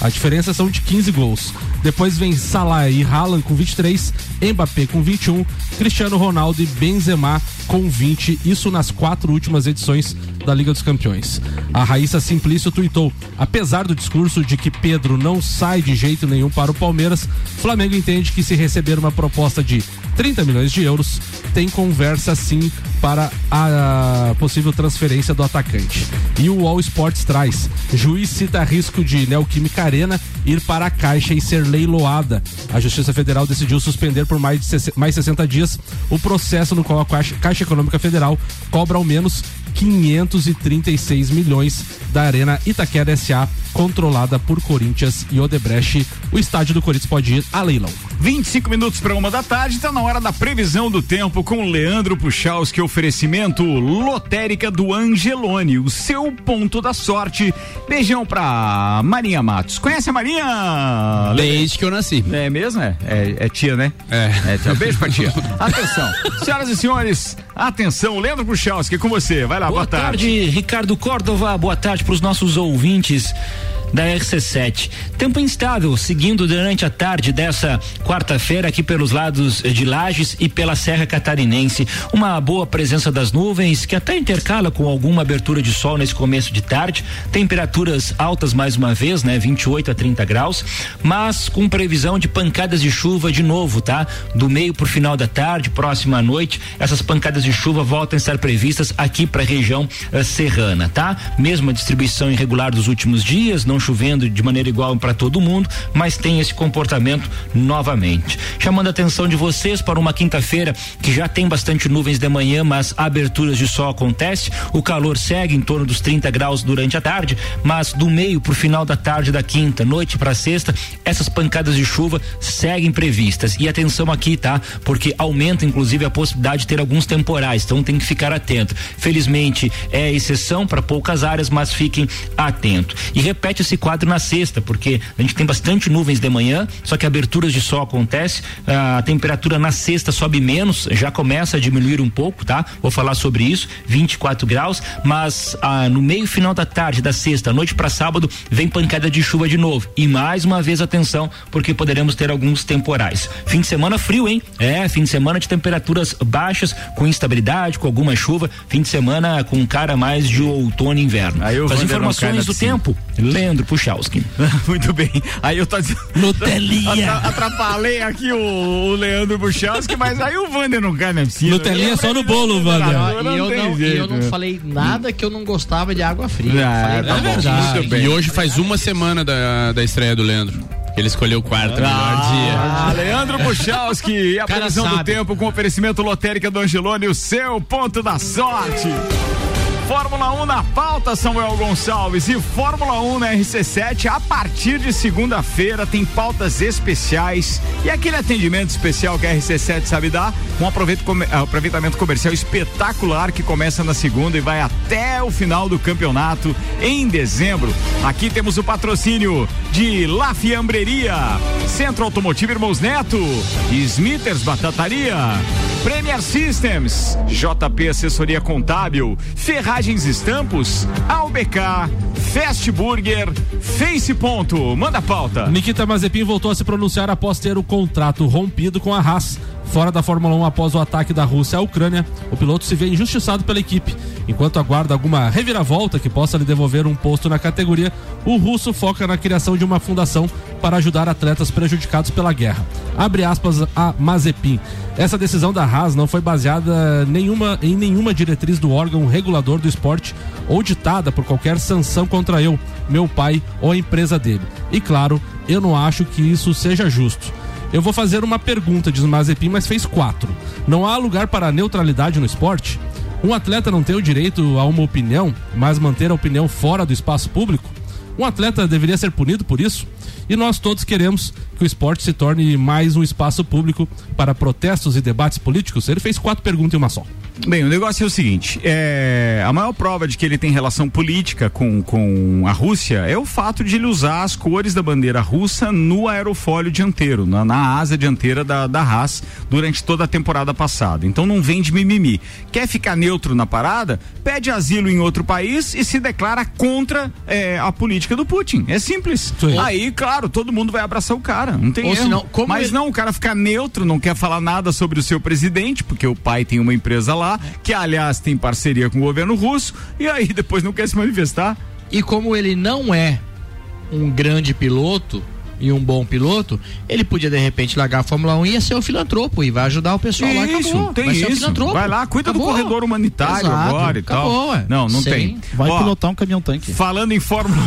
A diferença são de 15 gols. Depois vem Salah e Haaland com 23, Mbappé com 21, Cristiano Ronaldo e Benzema com 20. Isso nas quatro últimas edições da Liga dos Campeões. A Raíssa Simplício tuitou: apesar do discurso de que Pedro não sai de jeito nenhum para o Palmeiras, Flamengo entende que se receber uma proposta de 30 milhões de euros, tem conversa sim para a possível transferência do atacante. E o All Sports traz: juiz cita risco de Neoquímica Arena ir para a Caixa e ser leiloada. A Justiça Federal decidiu suspender por mais de mais 60 dias o processo no qual a Caixa, Econômica Federal cobra ao menos 536 milhões da Arena Itaquera SA, controlada por Corinthians e Odebrecht. O estádio do Corinthians pode ir a leilão. 25 minutos para uma da tarde, está na hora da previsão do tempo com Leandro Puchalski, oferecimento lotérica do Angelone, o seu ponto da sorte. Beijão pra Marinha Matos. Conhece a Marinha? Desde que eu nasci. É mesmo? É, é, é tia, né? É. É tia. Beijo pra tia. Atenção. Senhoras e senhores, atenção. Leandro Puchalski, com você. Vai lá, boa, Boa tarde, Ricardo Córdova. Boa tarde para os nossos ouvintes da RC7. Tempo instável, seguindo durante a tarde dessa quarta-feira aqui pelos lados de Lages e pela Serra Catarinense. Uma boa presença das nuvens que até intercala com alguma abertura de sol nesse começo de tarde. Temperaturas altas mais uma vez, né? 28 a 30 graus, mas com previsão de pancadas de chuva de novo, tá? Do meio pro final da tarde, próxima à noite, essas pancadas de chuva voltam a estar previstas aqui para a região eh, serrana, tá? Mesma distribuição irregular dos últimos dias, não chovendo de maneira igual para todo mundo, mas tem esse comportamento novamente. Chamando a atenção de vocês para uma quinta-feira que já tem bastante nuvens de manhã, mas aberturas de sol acontece. O calor segue em torno dos 30 graus durante a tarde, mas do meio para o final da tarde da quinta, noite para sexta, essas pancadas de chuva seguem previstas. E atenção aqui, tá? Porque aumenta inclusive a possibilidade de ter alguns temporais, então tem que ficar atento. Felizmente é exceção para poucas áreas, mas fiquem atentos. E repete esse quadro na sexta, porque a gente tem bastante nuvens de manhã, só que aberturas de sol acontece, a temperatura na sexta sobe menos, já começa a diminuir um pouco, tá? Vou falar sobre isso, 24 graus, mas ah, no meio final da tarde da sexta, noite para sábado, vem pancada de chuva de novo. E mais uma vez atenção, porque poderemos ter alguns temporais. Fim de semana frio, hein? É, fim de semana de temperaturas baixas, com instabilidade, com alguma chuva, fim de semana com cara mais de outono e inverno. Aí As informações do tempo, Leandro Puchalski. Muito bem. Aí eu tô Nutelinha. Atrapalhei aqui o, o Leandro Buchalski, mas aí o Wander não cai na piscina. Nutelinha é só no bolo, Wander. E eu não, e eu não falei nada que eu não gostava de água fria. Ah, falei tá bom, bem. E hoje faz uma semana da, da estreia do Leandro. Ele escolheu o quarto, melhor dia. Ah, Leandro Buchalski e a previsão do tempo com oferecimento lotérica do Angelone, o seu ponto da sorte. Fórmula 1 na pauta, Samuel Gonçalves. E Fórmula 1 na RC7, a partir de segunda-feira, tem pautas especiais e aquele atendimento especial que a RC7 sabe dar, um come- aproveitamento comercial espetacular que começa na segunda e vai até o final do campeonato em dezembro. Aqui temos o patrocínio de La Fiambreria, Centro Automotivo Irmãos Neto, Smithers Batataria, Premier Systems, JP Assessoria Contábil, Ferragens Estampos, AUBK, Fast Burger, Face Ponto. Manda pauta. Nikita Mazepin voltou a se pronunciar após ter o contrato rompido com a Haas. Fora da Fórmula 1 após o ataque da Rússia à Ucrânia, o piloto se vê injustiçado pela equipe. Enquanto aguarda alguma reviravolta que possa lhe devolver um posto na categoria, o russo foca na criação de uma fundação para ajudar atletas prejudicados pela guerra. Abre aspas a Mazepin. Essa decisão da Haas não foi baseada nenhuma, em nenhuma diretriz do órgão regulador do esporte ou ditada por qualquer sanção contra eu, meu pai ou a empresa dele. E claro, eu não acho que isso seja justo. Eu vou fazer uma pergunta, diz Mazepin, mas fez quatro. Não há lugar para neutralidade no esporte? Um atleta não tem o direito a uma opinião, mas manter a opinião fora do espaço público? Um atleta deveria ser punido por isso? E nós todos queremos que o esporte se torne mais um espaço público para protestos e debates políticos? Ele fez quatro perguntas em uma só. Bem, o negócio é o seguinte: é, a maior prova de que ele tem relação política com, com a Rússia é o fato de ele usar as cores da bandeira russa no aerofólio dianteiro, na, na asa dianteira da, da Haas, durante toda a temporada passada. Então não vem de mimimi. Quer ficar neutro na parada? Pede asilo em outro país e se declara contra é, a política do Putin. É simples. Aí, claro, todo mundo vai abraçar o cara. Não tem Ou erro. senão, Mas ele- não, o cara fica neutro, não quer falar nada sobre o seu presidente, porque o pai tem uma empresa lá, que aliás tem parceria com o governo russo, e aí depois não quer se manifestar. E como ele não é um grande piloto e um bom piloto, ele podia de repente largar a Fórmula 1 e ia ser o filantropo e vai ajudar o pessoal lá. Isso, Acabou. tem vai ser o isso. filantropo. Vai lá, cuida Acabou. do corredor humanitário Exato, agora e acabou, tal. ué. Não, não Sim. tem. Vai Ó, pilotar um caminhão tanque. Falando em Fórmula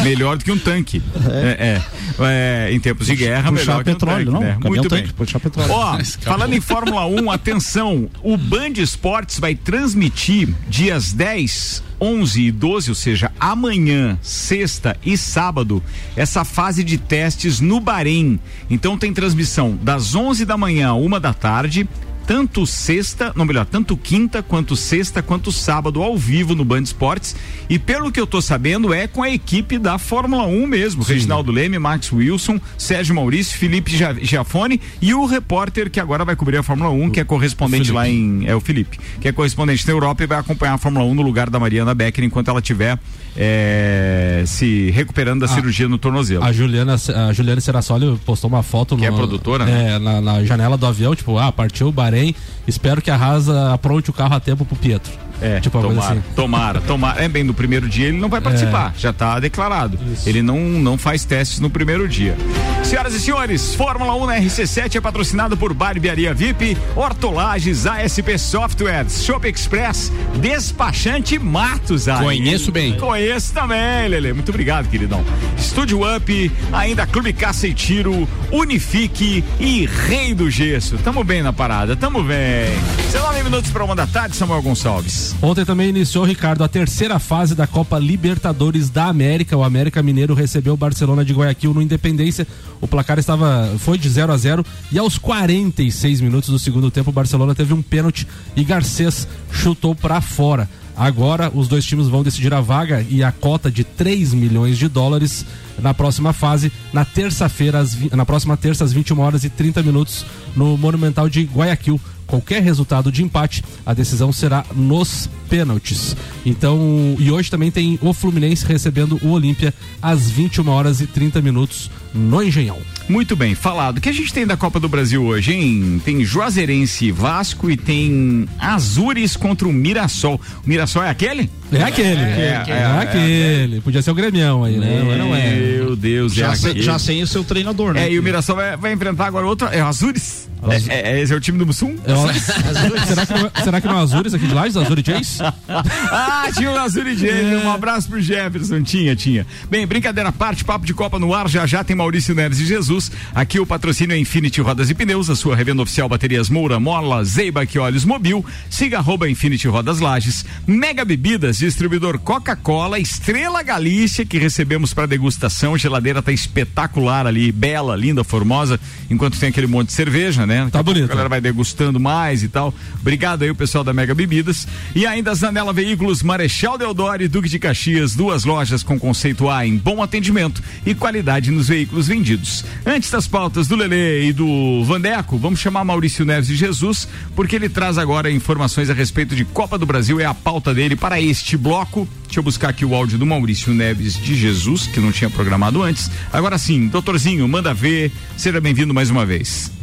1, melhor do que um tanque. É, é. É, em tempos de guerra, puxar melhor que um petróleo, tanque, não. né? Caminhão Muito tanque, bem. puxar petróleo. Ó, Mas falando em Fórmula 1, atenção, o Band Esportes vai transmitir dias 10, 11 e 12, ou seja, amanhã, sexta e sábado, essa fase de testes no Bahrein. Então tem transmissão das 11 da manhã a uma da tarde, tanto sexta, não melhor, tanto quinta quanto sexta quanto sábado ao vivo no Band Esportes. E pelo que eu tô sabendo é com a equipe da Fórmula 1 mesmo, Reginaldo Leme, Max Wilson, Sérgio Maurício, Felipe Giafone e o repórter que agora vai cobrir a Fórmula 1, que é correspondente lá em é o Felipe, que é correspondente na Europa e vai acompanhar a Fórmula 1 no lugar da Mariana Becker enquanto ela estiver é, se recuperando da cirurgia no tornozelo. A Juliana, a Juliana Serassoli postou uma foto Que é no- produtora, né? é, na, na janela do avião, tipo, ah, partiu o Bahrein, espero que a Rasa apronte o carro a tempo pro Pietro. É, tipo, tomara, assim. tomara, tomara. É bem, no primeiro dia ele não vai participar, já está declarado. Ele não, não faz testes no primeiro dia. Senhoras e senhores, Fórmula 1 na RC7 é patrocinado por Barbearia VIP, Hortolages, ASP Softwares, Shop Express, Despachante Matos. aí. Conheço bem. Conheço também, Lele. Muito obrigado, queridão. Estúdio Up, ainda Clube Caça e Tiro, Unifique e Rei do Gesso. Tamo bem na parada, tamo bem. 19 minutos para uma da tarde, Samuel Gonçalves. Ontem também iniciou, Ricardo, a terceira fase da Copa Libertadores da América. O América Mineiro recebeu o Barcelona de Guayaquil no Independência. O placar estava foi de 0 a 0 e aos 46 minutos do segundo tempo o Barcelona teve um pênalti e Garcês chutou para fora. Agora os dois times vão decidir a vaga e a cota de 3 milhões de dólares na próxima fase, na terça-feira, na próxima terça, às 21 horas e 30 minutos, no Monumental de Guayaquil. Qualquer resultado de empate, a decisão será nos pênaltis. Então, e hoje também tem o Fluminense recebendo o Olímpia às 21 horas e 30 minutos no Engenhão. Muito bem, falado. O que a gente tem da Copa do Brasil hoje, hein? Tem Juazeirense e Vasco e tem Azures contra o Mirassol. O Mirassol é aquele? É aquele, é, aquele. Podia ser o Gremião aí, né? Mas não é. Meu Deus, Já, é se- aquele. já sem o seu treinador, né? É, e o Mirassol vai, vai enfrentar agora outro. É o Azures? É, é- é esse é o time do Mussum? É será, que não, será que não é o Azures aqui de lá? Os Azures Jays? ah, tinha o Azuri Jenner. Um abraço pro Jefferson. Tinha, tinha. Bem, brincadeira à parte, papo de Copa no ar. Já já tem Maurício Neres e Jesus. Aqui o patrocínio é Infinity Rodas e Pneus, a sua revenda oficial Baterias Moura, Mola, Zeiba e Olhos Mobil. Siga arroba Infinity Rodas Lages. Mega Bebidas, distribuidor Coca-Cola, Estrela Galícia, que recebemos para degustação. A geladeira tá espetacular ali, bela, linda, formosa. Enquanto tem aquele monte de cerveja, né? Tá bonito. A galera vai degustando mais e tal. Obrigado aí o pessoal da Mega Bebidas. E ainda a Zanela Veículos, Marechal Deodoro e Duque de Caxias, duas lojas com conceito A em bom atendimento e qualidade nos veículos vendidos. Antes das pautas do Lele e do Vandeco, vamos chamar Maurício Neves de Jesus, porque ele traz agora informações a respeito de Copa do Brasil, é a pauta dele para este bloco. Deixa eu buscar aqui o áudio do Maurício Neves de Jesus, que não tinha programado antes. Agora sim, doutorzinho, manda ver. Seja bem-vindo mais uma vez.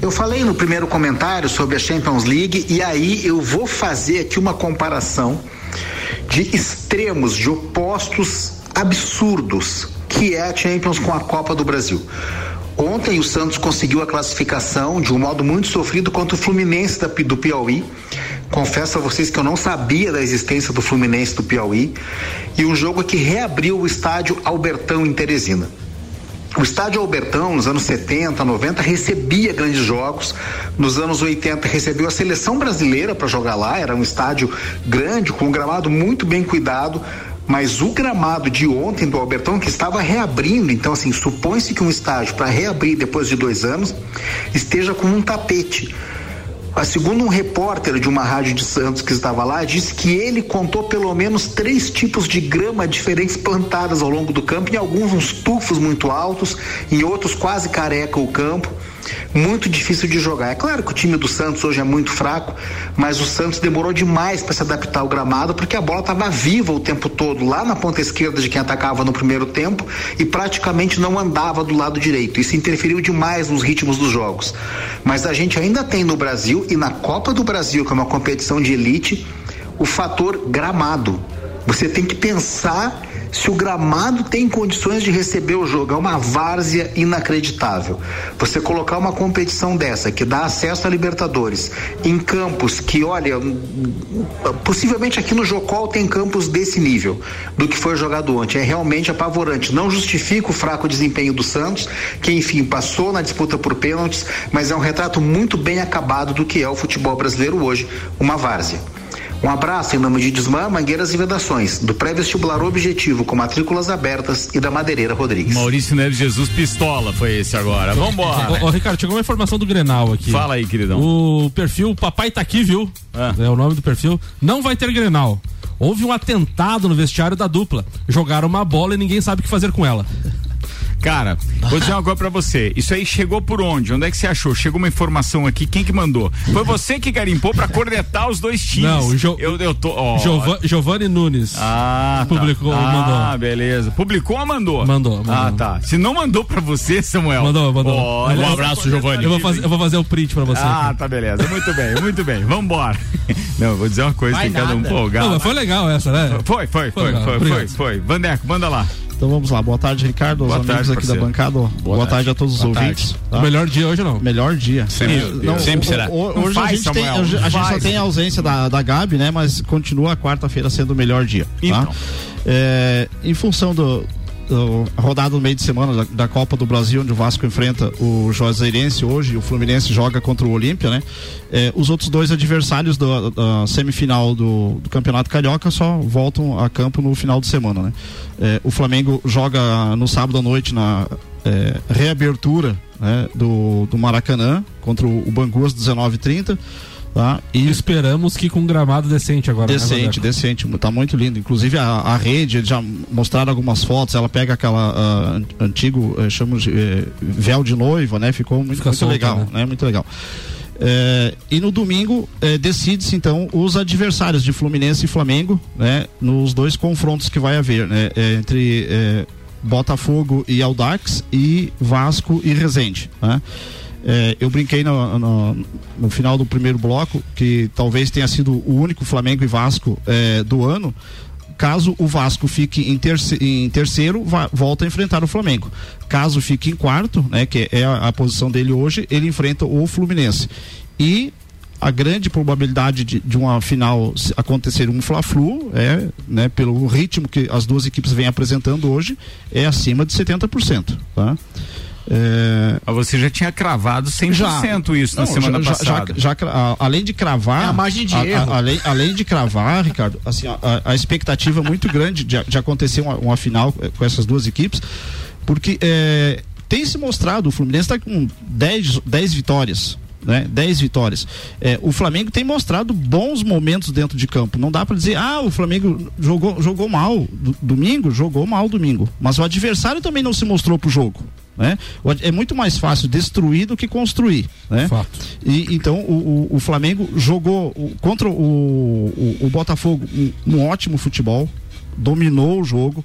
Eu falei no primeiro comentário sobre a Champions League e aí eu vou fazer aqui uma comparação de extremos, de opostos absurdos, que é a Champions com a Copa do Brasil. Ontem o Santos conseguiu a classificação de um modo muito sofrido contra o Fluminense da- do Piauí. Confesso a vocês que eu não sabia da existência do Fluminense do Piauí. E um jogo que reabriu o estádio Albertão em Teresina. O estádio Albertão, nos anos 70, 90, recebia grandes jogos. Nos anos 80, recebeu a seleção brasileira para jogar lá. Era um estádio grande, com um gramado muito bem cuidado. Mas o gramado de ontem do Albertão, que estava reabrindo, então, assim, supõe-se que um estádio para reabrir depois de dois anos esteja com um tapete. Segundo um repórter de uma rádio de Santos que estava lá, disse que ele contou pelo menos três tipos de grama diferentes plantadas ao longo do campo, em alguns uns tufos muito altos, em outros quase careca o campo. Muito difícil de jogar. É claro que o time do Santos hoje é muito fraco, mas o Santos demorou demais para se adaptar ao gramado porque a bola estava viva o tempo todo lá na ponta esquerda de quem atacava no primeiro tempo e praticamente não andava do lado direito. Isso interferiu demais nos ritmos dos jogos. Mas a gente ainda tem no Brasil e na Copa do Brasil, que é uma competição de elite, o fator gramado. Você tem que pensar se o gramado tem condições de receber o jogo. É uma várzea inacreditável. Você colocar uma competição dessa, que dá acesso a Libertadores, em campos que, olha, possivelmente aqui no Jocol tem campos desse nível do que foi jogado ontem. É realmente apavorante. Não justifica o fraco desempenho do Santos, que enfim passou na disputa por pênaltis, mas é um retrato muito bem acabado do que é o futebol brasileiro hoje, uma várzea. Um abraço em nome de Desmã, Mangueiras e Vedações, do pré-vestibular Objetivo com matrículas abertas e da Madeireira Rodrigues. Maurício Neves Jesus Pistola foi esse agora. Vambora. Ô, ô, Ricardo, chegou uma informação do Grenal aqui. Fala aí, queridão. O perfil Papai tá aqui, viu? É o nome do perfil. Não vai ter Grenal. Houve um atentado no vestiário da dupla. Jogaram uma bola e ninguém sabe o que fazer com ela. Cara, vou dizer uma coisa pra você. Isso aí chegou por onde? Onde é que você achou? Chegou uma informação aqui, quem que mandou? Foi você que garimpou pra cornetar os dois times. Não, o jo eu, eu tô. ó. Giova- Giovanni Nunes. Ah, tá. Publicou, ah, mandou. beleza. Publicou ou mandou? Mandou, mandou. Ah, tá. Se não mandou pra você, Samuel. Mandou, mandou. Um abraço, Giovanni. Eu vou, fazer, eu vou fazer o print pra você. Ah, tá beleza. Muito bem, muito bem. Vambora. Não, eu vou dizer uma coisa, Vai tem cada um nada. empolgado. Não, mas foi legal essa, né? Foi, foi, foi, foi, foi, obrigado. foi. Vandeco, manda lá. Então vamos lá, boa tarde, Ricardo, aos Boa amigos tarde, aqui parceiro. da bancada. Boa, tarde. a todos os Boa ouvintes. tarde. tá? O melhor dia hoje não. Melhor dia. Sempre, Deus. Sempre o- será. o- Não Hoje faz, a gente, tem, a gente não só tem a ausência da, da Gabi, né? Mas continua a quarta-feira sendo o melhor dia. tá? Então. É, em função do, rodada do meio de semana da, da Copa do Brasil, onde o Vasco enfrenta o Juazeirense hoje, o Fluminense joga contra o Olímpia, né? É, os outros dois adversários do- da semifinal do, do Campeonato Carioca só voltam a campo no final de semana, né? É, o Flamengo joga no sábado à noite na é, reabertura né, do, do Maracanã contra o, o Bangu às 19h30. Tá? E Esperamos que com um gramado decente agora. né, Decente, Vandeco? decente, tá muito lindo. Inclusive a, a rede, já mostraram algumas fotos, ela pega aquela an- antigo, eh, chamamos de eh, véu de noiva, né? Ficou muito, muito solta, legal, né? né? Muito legal. Eh, e no domingo eh, decide-se então os adversários de Fluminense e Flamengo, né? Nos dois confrontos que vai haver, né? eh, entre Botafogo e Audax e Vasco e Resende, né? É, eu brinquei no, no- no final do primeiro bloco que talvez tenha sido o único Flamengo e Vasco é, do ano. Caso o Vasco fique em, terce- em terceiro, va- volta a enfrentar o Flamengo. Caso fique em quarto, né, que é a, a posição dele hoje, ele enfrenta o Fluminense. E a grande probabilidade de, de uma final acontecer um Fla-Flu é, né, pelo ritmo que as duas equipes vêm apresentando hoje, é acima de 70%, tá? É, Mas você já tinha cravado 100% isso na Não, semana já- já- passada. já- já a- além de cravar. É a margem de a- a- erro. além, além de cravar, Ricardo, assim, a, a- a expectativa é muito grande de, de acontecer uma, uma final com essas duas equipes, porque eh, tem se mostrado, o Fluminense está com 10, 10 vitórias. Né? 10 vitórias. Eh, o Flamengo tem mostrado bons momentos dentro de campo. Não dá para dizer, ah, o Flamengo jogou, jogou mal do- domingo, jogou mal domingo. Mas o adversário também não se mostrou pro jogo. Né? É muito mais fácil destruir do que construir. Né? E, então o, o- o Flamengo jogou o- contra o, o, o Botafogo um, um ótimo futebol, dominou o jogo.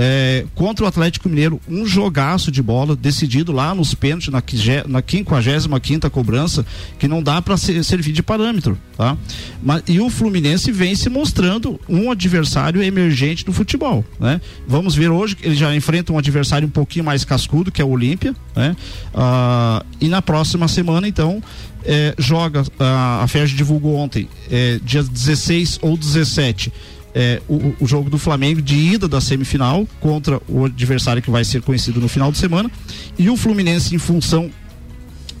É, contra o Atlético Mineiro, um jogaço de bola decidido lá nos pênaltis, na, na 55 cobrança, que não dá para servir de parâmetro. Tá? Mas, e o Fluminense vem se mostrando um adversário emergente no futebol. Né? Vamos ver hoje que ele já enfrenta um adversário um pouquinho mais cascudo, que é o Olímpia. Né? Ah, e na próxima semana, então, eh, joga, ah, a FERJ divulgou ontem, eh, dia 16 ou 17, eh, o, o jogo do Flamengo de ida da semifinal contra o adversário que vai ser conhecido no final de semana. E o Fluminense, em função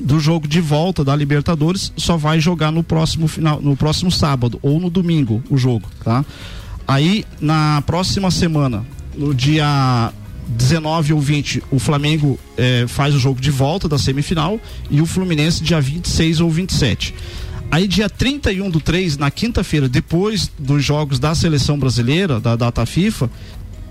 do jogo de volta da Libertadores, só vai jogar no próximo final, no próximo sábado ou no domingo o jogo, tá? Aí na próxima semana, no dia 19 ou 20, o Flamengo eh, faz o jogo de volta da semifinal e o Fluminense dia 26 ou 27. Aí dia 31 do 3, na quinta-feira, depois dos jogos da seleção brasileira, da data FIFA,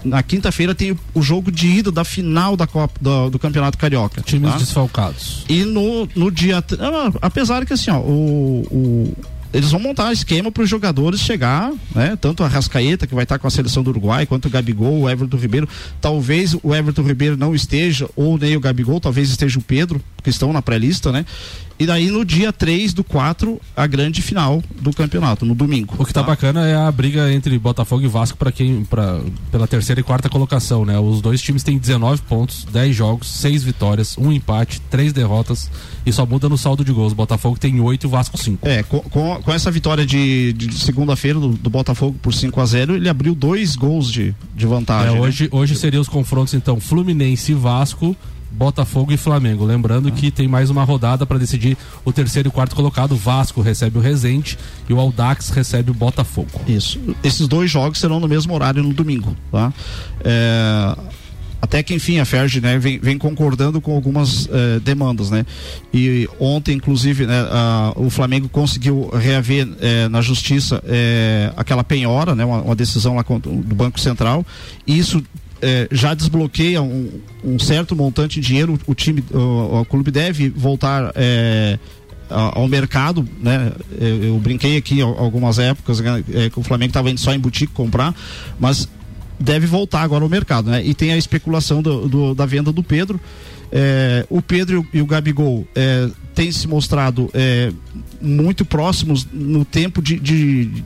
na quinta-feira tem o, jogo de ida da final da Copa do, do Campeonato Carioca. Times tá? desfalcados. E no, no dia. ah, Apesar que assim, ó, o. o- eles vão montar esquema para os jogadores chegar, né? Tanto a Rascaeta, que vai estar com a seleção do Uruguai, quanto o Gabigol, o Everton Ribeiro. Talvez o Everton Ribeiro não esteja, ou nem o Gabigol, talvez esteja o Pedro, que estão na pré-lista, né? E daí no dia 3 do 4, a grande final do campeonato, no domingo. O que tá bacana é a briga entre Botafogo e Vasco para quem pra, pela terceira e quarta colocação, né? Os dois times têm 19 pontos, 10 jogos, 6 vitórias, um empate, 3 derrotas e só muda no saldo de gols. Botafogo tem 8 e o Vasco 5. É, com, com, com essa vitória de, de segunda-feira do, do Botafogo por 5 a 0 ele abriu dois gols de, de vantagem. É, né? hoje, hoje seriam os confrontos então Fluminense e Vasco, Botafogo e Flamengo. Lembrando que tem mais uma rodada para decidir o terceiro e quarto colocado. O Vasco recebe o Resende e o Aldax recebe o Botafogo. Isso. Esses dois jogos serão no mesmo horário no domingo, tá? É, até que enfim a Ferg né, vem, vem concordando com algumas eh, demandas, né? E ontem, inclusive, né, a- o Flamengo conseguiu reaver eh, na justiça eh, aquela penhora, né? Uma, uma decisão lá do Banco Central. E isso é, já desbloqueia um, um, certo montante de dinheiro, o time, o, o clube deve voltar é, ao mercado, né? Eu, eu, brinquei aqui algumas épocas né, é, que o Flamengo estava indo só em boutique comprar, mas deve voltar agora ao mercado, né? E tem a especulação do, do da venda do Pedro. É, o Pedro e o Gabigol é, têm se mostrado é, muito próximos no tempo de, de,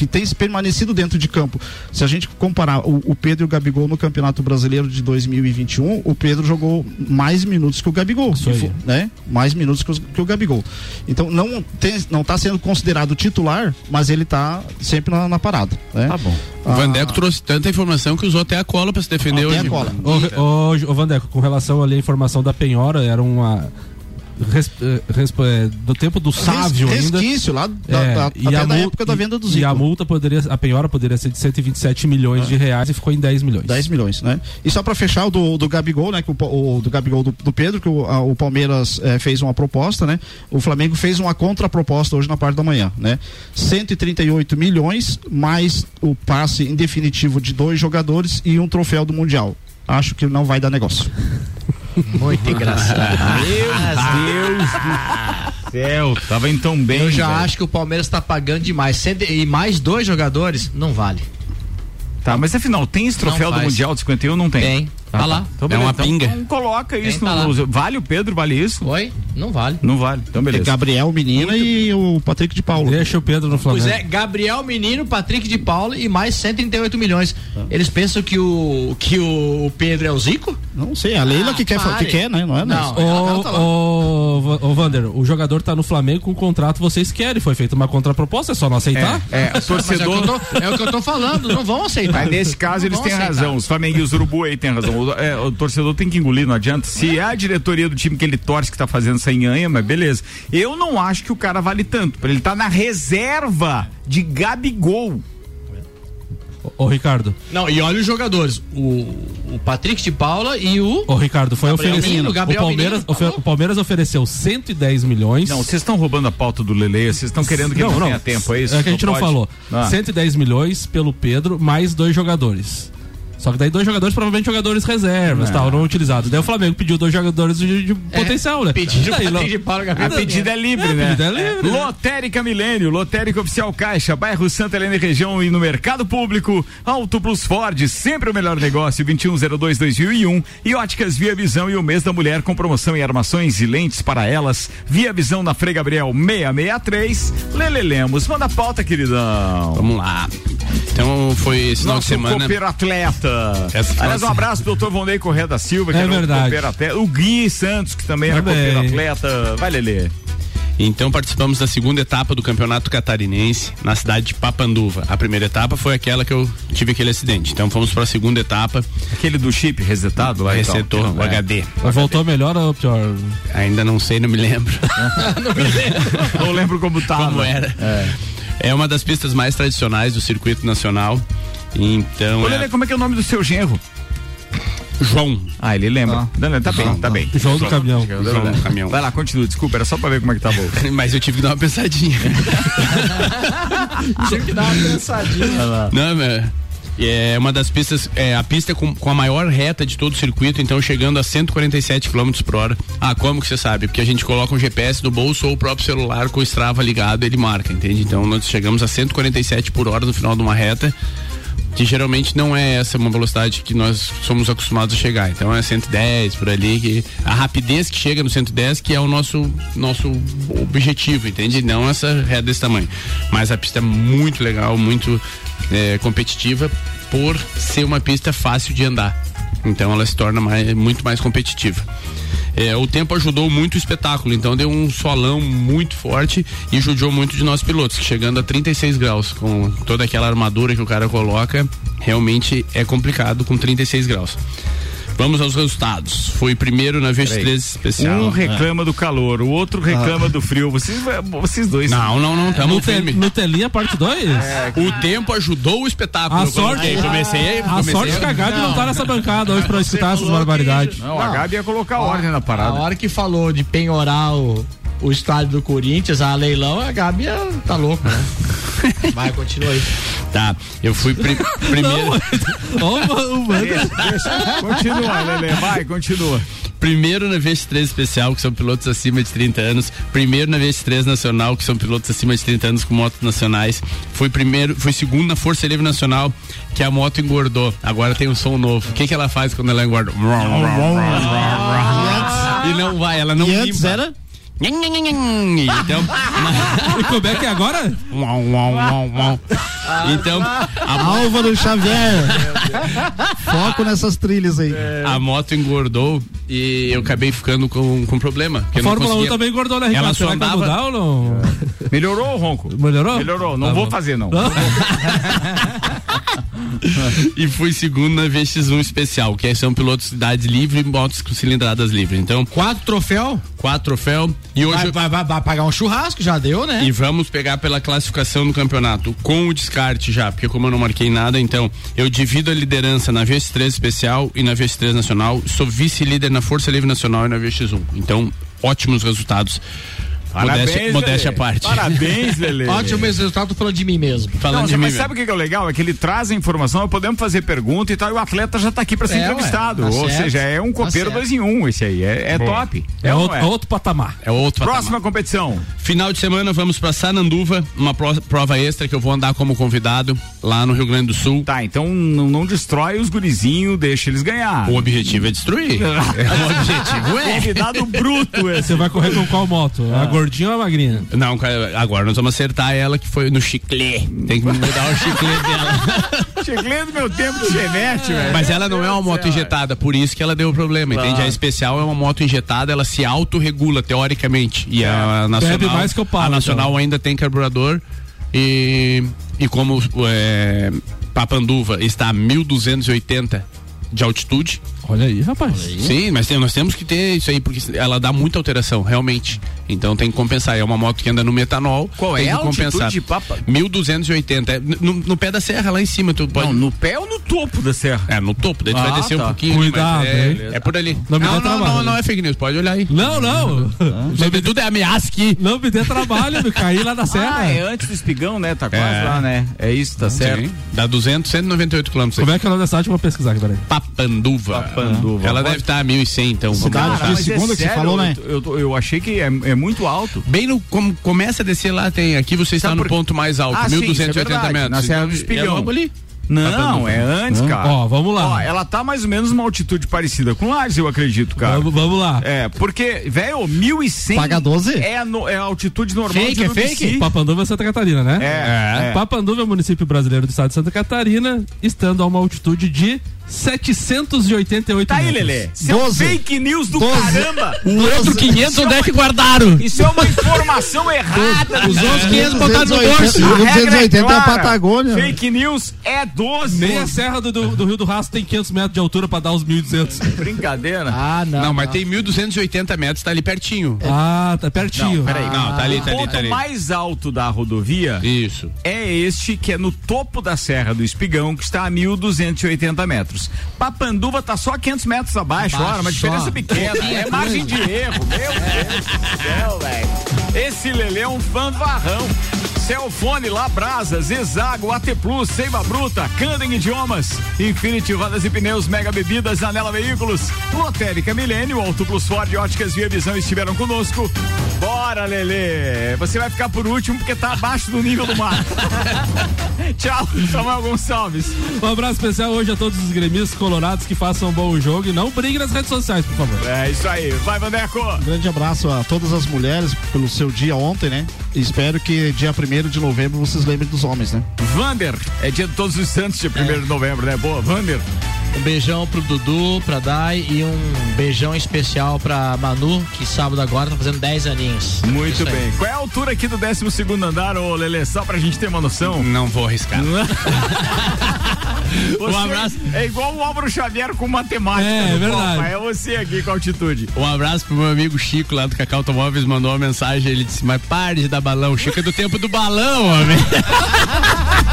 que tem permanecido dentro de campo. Se a gente comparar o, o, Pedro e o Gabigol no Campeonato Brasileiro de 2021, o Pedro jogou mais minutos que o Gabigol, né? Mais minutos que o, que o, Gabigol. Então não tem, não está sendo considerado titular, mas ele está sempre na, na, parada. Né? Tá bom. O Vandeco ah, trouxe tanta informação que usou até a cola para se defender hoje. Até a cola. Ô, ô, ô Vandeco, com relação ali à informação da penhora, era uma res, eh, res, eh, do tempo do Sávio Res, resquício ainda. lá da, é, da, e a da época da venda do Zico. E a multa poderia, a penhora poderia ser de 127 milhões ah. de reais e ficou em 10 milhões. 10 milhões, né? E só para fechar o do, do Gabigol, né? Que o, o do Gabigol do, do Pedro, que o, a, o Palmeiras eh, fez uma proposta, né? O Flamengo fez uma contraproposta hoje na parte da manhã, né? 138 milhões mais o passe em definitivo de dois jogadores e um troféu do Mundial. Acho que não vai dar negócio. Muito engraçado. Meu Deus do céu, tava então bem. Eu já velho. acho que o Palmeiras tá pagando demais. E mais dois jogadores, não vale. Tá, mas afinal, tem esse troféu do Mundial de 51 não tem? Tem. Tá, lá. Então, é uma então, pinga. Então, coloca isso tá no, Vale o Pedro, vale isso? Oi? Não vale. Não vale. Então beleza. É Gabriel Menino Muito... e o Patrick de Paulo. Deixa o Pedro no Flamengo. Pois é, Gabriel Menino, Patrick de Paulo e mais 138 milhões. Ah. Eles pensam que o que o Pedro é o Zico? Não sei, a Leila ah, que, quer, que quer, né? Não é não. Ô, tá ô, Vander, o jogador tá no Flamengo com o contrato, vocês querem, foi feita uma contraproposta, é só não aceitar? É, é torcedor. É o, tô, é o, que eu tô falando, não vão aceitar. Mas nesse caso eles têm aceitar. razão, os Flamengo e os Urubu aí têm razão. O, é, o torcedor tem que engolir, não adianta. Se é a diretoria do time que ele torce que tá fazendo essa enhanha, mas beleza. Eu não acho que o cara vale tanto. Pra ele tá na reserva de Gabigol. Ô, Ricardo. Não, e olha os jogadores. O, o Patrick de Paula e o. Ô, Ricardo, foi oferecido. o, Palmeiras, o Palmeiras ofereceu 110 milhões. Não, vocês estão roubando a pauta do Lele, vocês estão querendo que não, não, tenha tempo, é isso? É que a gente não, não falou. Ah. 110 milhões pelo Pedro, mais dois jogadores. Só que daí dois jogadores, provavelmente jogadores reservas, é. tal, não utilizados. Daí o Flamengo pediu dois jogadores de, de é, potencial, né? Pedido daí, lo... de a pedida é livre, é, né? É livre, né? Lotérica Milênio, Lotérica Oficial Caixa, bairro Santa Helena e região e no mercado público, Auto Plus Ford, sempre o melhor negócio, 2102-2001 e Óticas Via Visão e o mês da mulher com promoção em armações e lentes para elas. Via Visão na Frei Gabriel 663. Lele Lemos, manda a pauta, queridão. Vamos lá. Então foi esse final de semana. Super atleta Aliás, um abraço pro doutor Vonei Correia da Silva, que é verdade. atleta. O Gui Santos, que também era copeiro atleta. Vai, Lelê. Então participamos da segunda etapa do Campeonato Catarinense na cidade de Papanduva. A primeira etapa foi aquela que eu tive aquele acidente. Então fomos para a segunda etapa. Aquele do chip resetado lá Resetou o é. HD. Mas voltou melhor ou pior? Ainda não sei, não me lembro. não me lembro. não lembro como tava. Como era. É. é uma das pistas mais tradicionais do circuito nacional. Então. Olha, é... como é que é o nome do seu genro? João. Ah, ele lembra. Ah. Não, tá bem, tá bem. João do caminhão. João do caminhão. Vai lá, continua, desculpa, era só pra ver como é que tá bom. Mas eu tive que dar uma pensadinha. tive que dar uma pensadinha. Não, mas é uma das pistas, é a pista com, com, a maior reta de todo o circuito, então chegando a 147 km por hora. Ah, como que você sabe? Porque a gente coloca um GPS no bolso ou o próprio celular com o Strava ligado, ele marca, entende? Então nós chegamos a 147 por hora no final de uma reta que geralmente não é essa uma velocidade que nós somos acostumados a chegar. Então é 110 por ali, que a rapidez que chega no 110 que é o nosso nosso objetivo, entende? Não essa reta desse tamanho. Mas a pista é muito legal, muito é, competitiva por ser uma pista fácil de andar. Então ela se torna mais, muito mais competitiva. É, o tempo ajudou muito o espetáculo, então deu um solão muito forte e ajudou muito de nós pilotos, chegando a 36 graus, com toda aquela armadura que o cara coloca, realmente é complicado com 36 graus. Vamos aos resultados. Foi primeiro na 23 especial. Um reclama é. do calor, o outro reclama ah. do frio. Vocês, vocês dois. Não, não, não. Tamo no, te, no Telinha parte 2? É, o tempo ajudou o espetáculo. A sorte, comecei, a sorte que a Gabi não, não tá nessa bancada hoje pra escutar essas barbaridades. Não, não, a Gabi ia colocar a, ordem na parada. A hora que falou de penhorar o, o estádio do Corinthians, a leilão, a Gabi tá louca, né? Vai, continua aí. Tá, eu fui pri primeiro. Continua, Lele, vai, continua. Primeiro na VX3 especial, que são pilotos acima de 30 anos. Primeiro na VX3 nacional, que são pilotos acima de 30 anos com motos nacionais. Fui primeiro, fui segundo na Força Livre Nacional, que a moto engordou. Agora tem um som novo. O que, que ela faz quando ela engorda? E não vai, ela não E limpa. antes era? Então, E como é que é agora? então a, Álvaro Xavier. Foco nessas trilhas aí. a moto engordou e eu acabei ficando com, com problema. A não Fórmula 1 conseguia- também engordou, né, Ricardo? Ela só andava- mudar ou não? Melhorou, Ronco? Melhorou? Melhorou, não Tá vou bom. fazer não. e fui segundo na VX1 especial, que são pilotos de cidade livre e motos com cilindradas livres. Então, Quatro troféu? quatro troféu e hoje Vai, vai, vai, vai pagar um churrasco, já deu, né? E vamos pegar pela classificação do campeonato, com o descarte já, porque como eu não marquei nada, então eu divido a liderança na VX3 especial e na VX3 nacional, sou vice-líder na Força Livre Nacional e na VX1. Então, ótimos resultados. Modéstia, Parabéns, modéstia à Lelê. parte. Parabéns, Lele. Ótimo resultado, tô falando de mim mesmo. Falando Não, de mim mas mesmo. sabe o que é o legal? É que ele traz a informação, podemos fazer pergunta e tal, e o atleta já tá aqui pra ser É, ué, entrevistado. tá Ou certo. seja, é um Tá copeiro certo. dois em um, esse aí. É, é top. É, não outro, é outro patamar. É outro patamar. Próxima competição. Final de semana vamos pra Sananduva, uma pro- prova extra que eu vou andar como convidado lá no Rio Grande do Sul. Tá, então não, não destrói os gurizinhos, deixa eles ganhar. O objetivo é destruir. o objetivo é. Convidado bruto esse. Você vai correr com qual moto? A gordinha ou a magrinha? Não, cara, agora nós vamos acertar ela que foi no chiclete. Tem que mudar o chiclete dela. Cheguei do meu tempo de genete, velho. Mas ela não é uma moto injetada, por isso que ela deu problema, Claro. entende? A especial é uma moto injetada, ela se autorregula teoricamente. E a nacional, Bebe mais que eu pago, a nacional ainda tem carburador e e como é, Papanduva está a 1280 de altitude. Olha aí, rapaz. Sim, mas tem- nós temos que ter isso aí, porque ela dá muita alteração, realmente. Então tem que compensar. É uma moto que anda no metanol. Qual tem é que a compensar. de Papa? 1280. É no, no pé da serra, lá em cima. Tu pode... Não, no pé ou no topo da serra? É, no topo, daí tu Ah, vai descer tá. um pouquinho. Cuidado, é, é por ali. Não não, não, trabalho. não, não é fake news, pode olhar aí. Não, não. Não, tudo é ameaça aqui. Não me dê trabalho, me cair lá na serra. Ah, é antes do espigão, né? Tá quase É. lá, né? É isso, tá certo. Sim, dá 200, 198 quilômetros. Como é que é o nome da cidade? Vou pesquisar aqui, peraí. Papanduva. Papanduva. Ela deve estar a 1.100, então. Cidade de mas é segunda que você sério, falou, né? Eu, eu, eu achei que é, é muito alto. Bem no. Como começa a descer lá, tem. Aqui você está Sabe no por- ponto mais alto, Ah, sim, isso é 1.280 metros. na Serra do Espigão. É logo ali. Não, Papanduva. é antes, cara. Ó, vamos lá. Ó, ela tá mais ou menos numa altitude parecida com Lages, eu acredito, cara. Vamos, vamos lá. É, porque, velho, 1100 Paga 12? É, no- é a altitude normal Fake, de é Urubici. fake? Papanduva é Santa Catarina, né? É, é. Papanduva é um município brasileiro do estado de Santa Catarina, estando a uma altitude de 788 Tá aí. Lelê. Isso é um 12. fake news do Doze. caramba. O outro 500 onde é que guardaram? Isso é uma informação errada. Os outros 500 botados no 280, bolso. A regra 280 é a clara. Patagônia. Fake news é 12. Nem a Serra do, do- do Rio do Rastro tem 500 metros de altura pra dar os 1.200. Brincadeira. Ah, não. Não, mas tem 1.280 metros, tá ali pertinho. Ah, tá pertinho. Peraí, não, tá ali, o tá ali, ponto tá ali. mais alto da rodovia Isso. é este que é no topo da Serra do Espigão, que está a 1.280 metros. Papanduva tá só 500 metros abaixo, olha, uma diferença pequena. É margem de erro, meu Deus do céu, velho. Esse Lelê é um fanfarrão. Celfone, Labrasas, Exago, AT Plus, Seiva Bruta, Candem Idiomas, Infinity Rodas e Pneus, Mega Bebidas, Anela Veículos, Lotérica Milênio, Auto Plus Ford, Óticas Via Visão estiveram conosco. Bora, Lelê! Você vai ficar por último porque tá abaixo do nível do mar. Tchau, Samuel Gonçalves. Um abraço especial hoje a todos os gremistas colorados que façam um bom jogo e não briguem nas redes sociais, por favor. É isso aí, vai, Vandeco! Um grande abraço a todas as mulheres pelo seu dia ontem, né? E espero que dia 1 de novembro vocês lembrem dos homens, né? Vander, é dia de todos os santos, dia 1 de novembro, né? Boa, Vander. Um beijão pro Dudu, pra Dai e um beijão especial pra Manu, que sábado agora tá fazendo 10 aninhos. Muito bem. Qual é a altura aqui do 12 andar, ô Lelê? Só pra gente ter uma noção. Não vou arriscar. Um abraço. É igual o Álvaro Xavier com matemática. É, no é verdade. Copa. É você aqui com a altitude. Um abraço pro meu amigo Chico lá do Cacau Automóveis, mandou uma mensagem, ele disse, mas pare de dar balão, Chico é do tempo do balão, homem.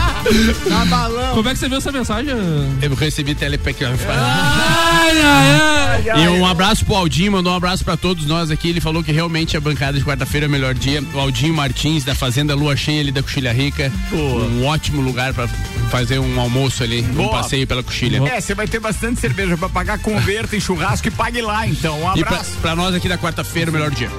Na balão. Como é que você viu essa mensagem? Eu recebi telepack. Ai, ai, ai. E um abraço pro Aldinho, mandou um abraço pra todos nós aqui. Ele falou que realmente a bancada de quarta-feira é o melhor dia. O Aldinho Martins, da Fazenda Lua Cheia ali da Coxilha Rica. Um ótimo lugar pra fazer um almoço ali, um Boa. passeio pela Coxilha. É, você vai ter bastante cerveja pra pagar, converta em churrasco e pague lá, então. Um E pra, abraço. pra nós aqui da quarta-feira, o melhor dia.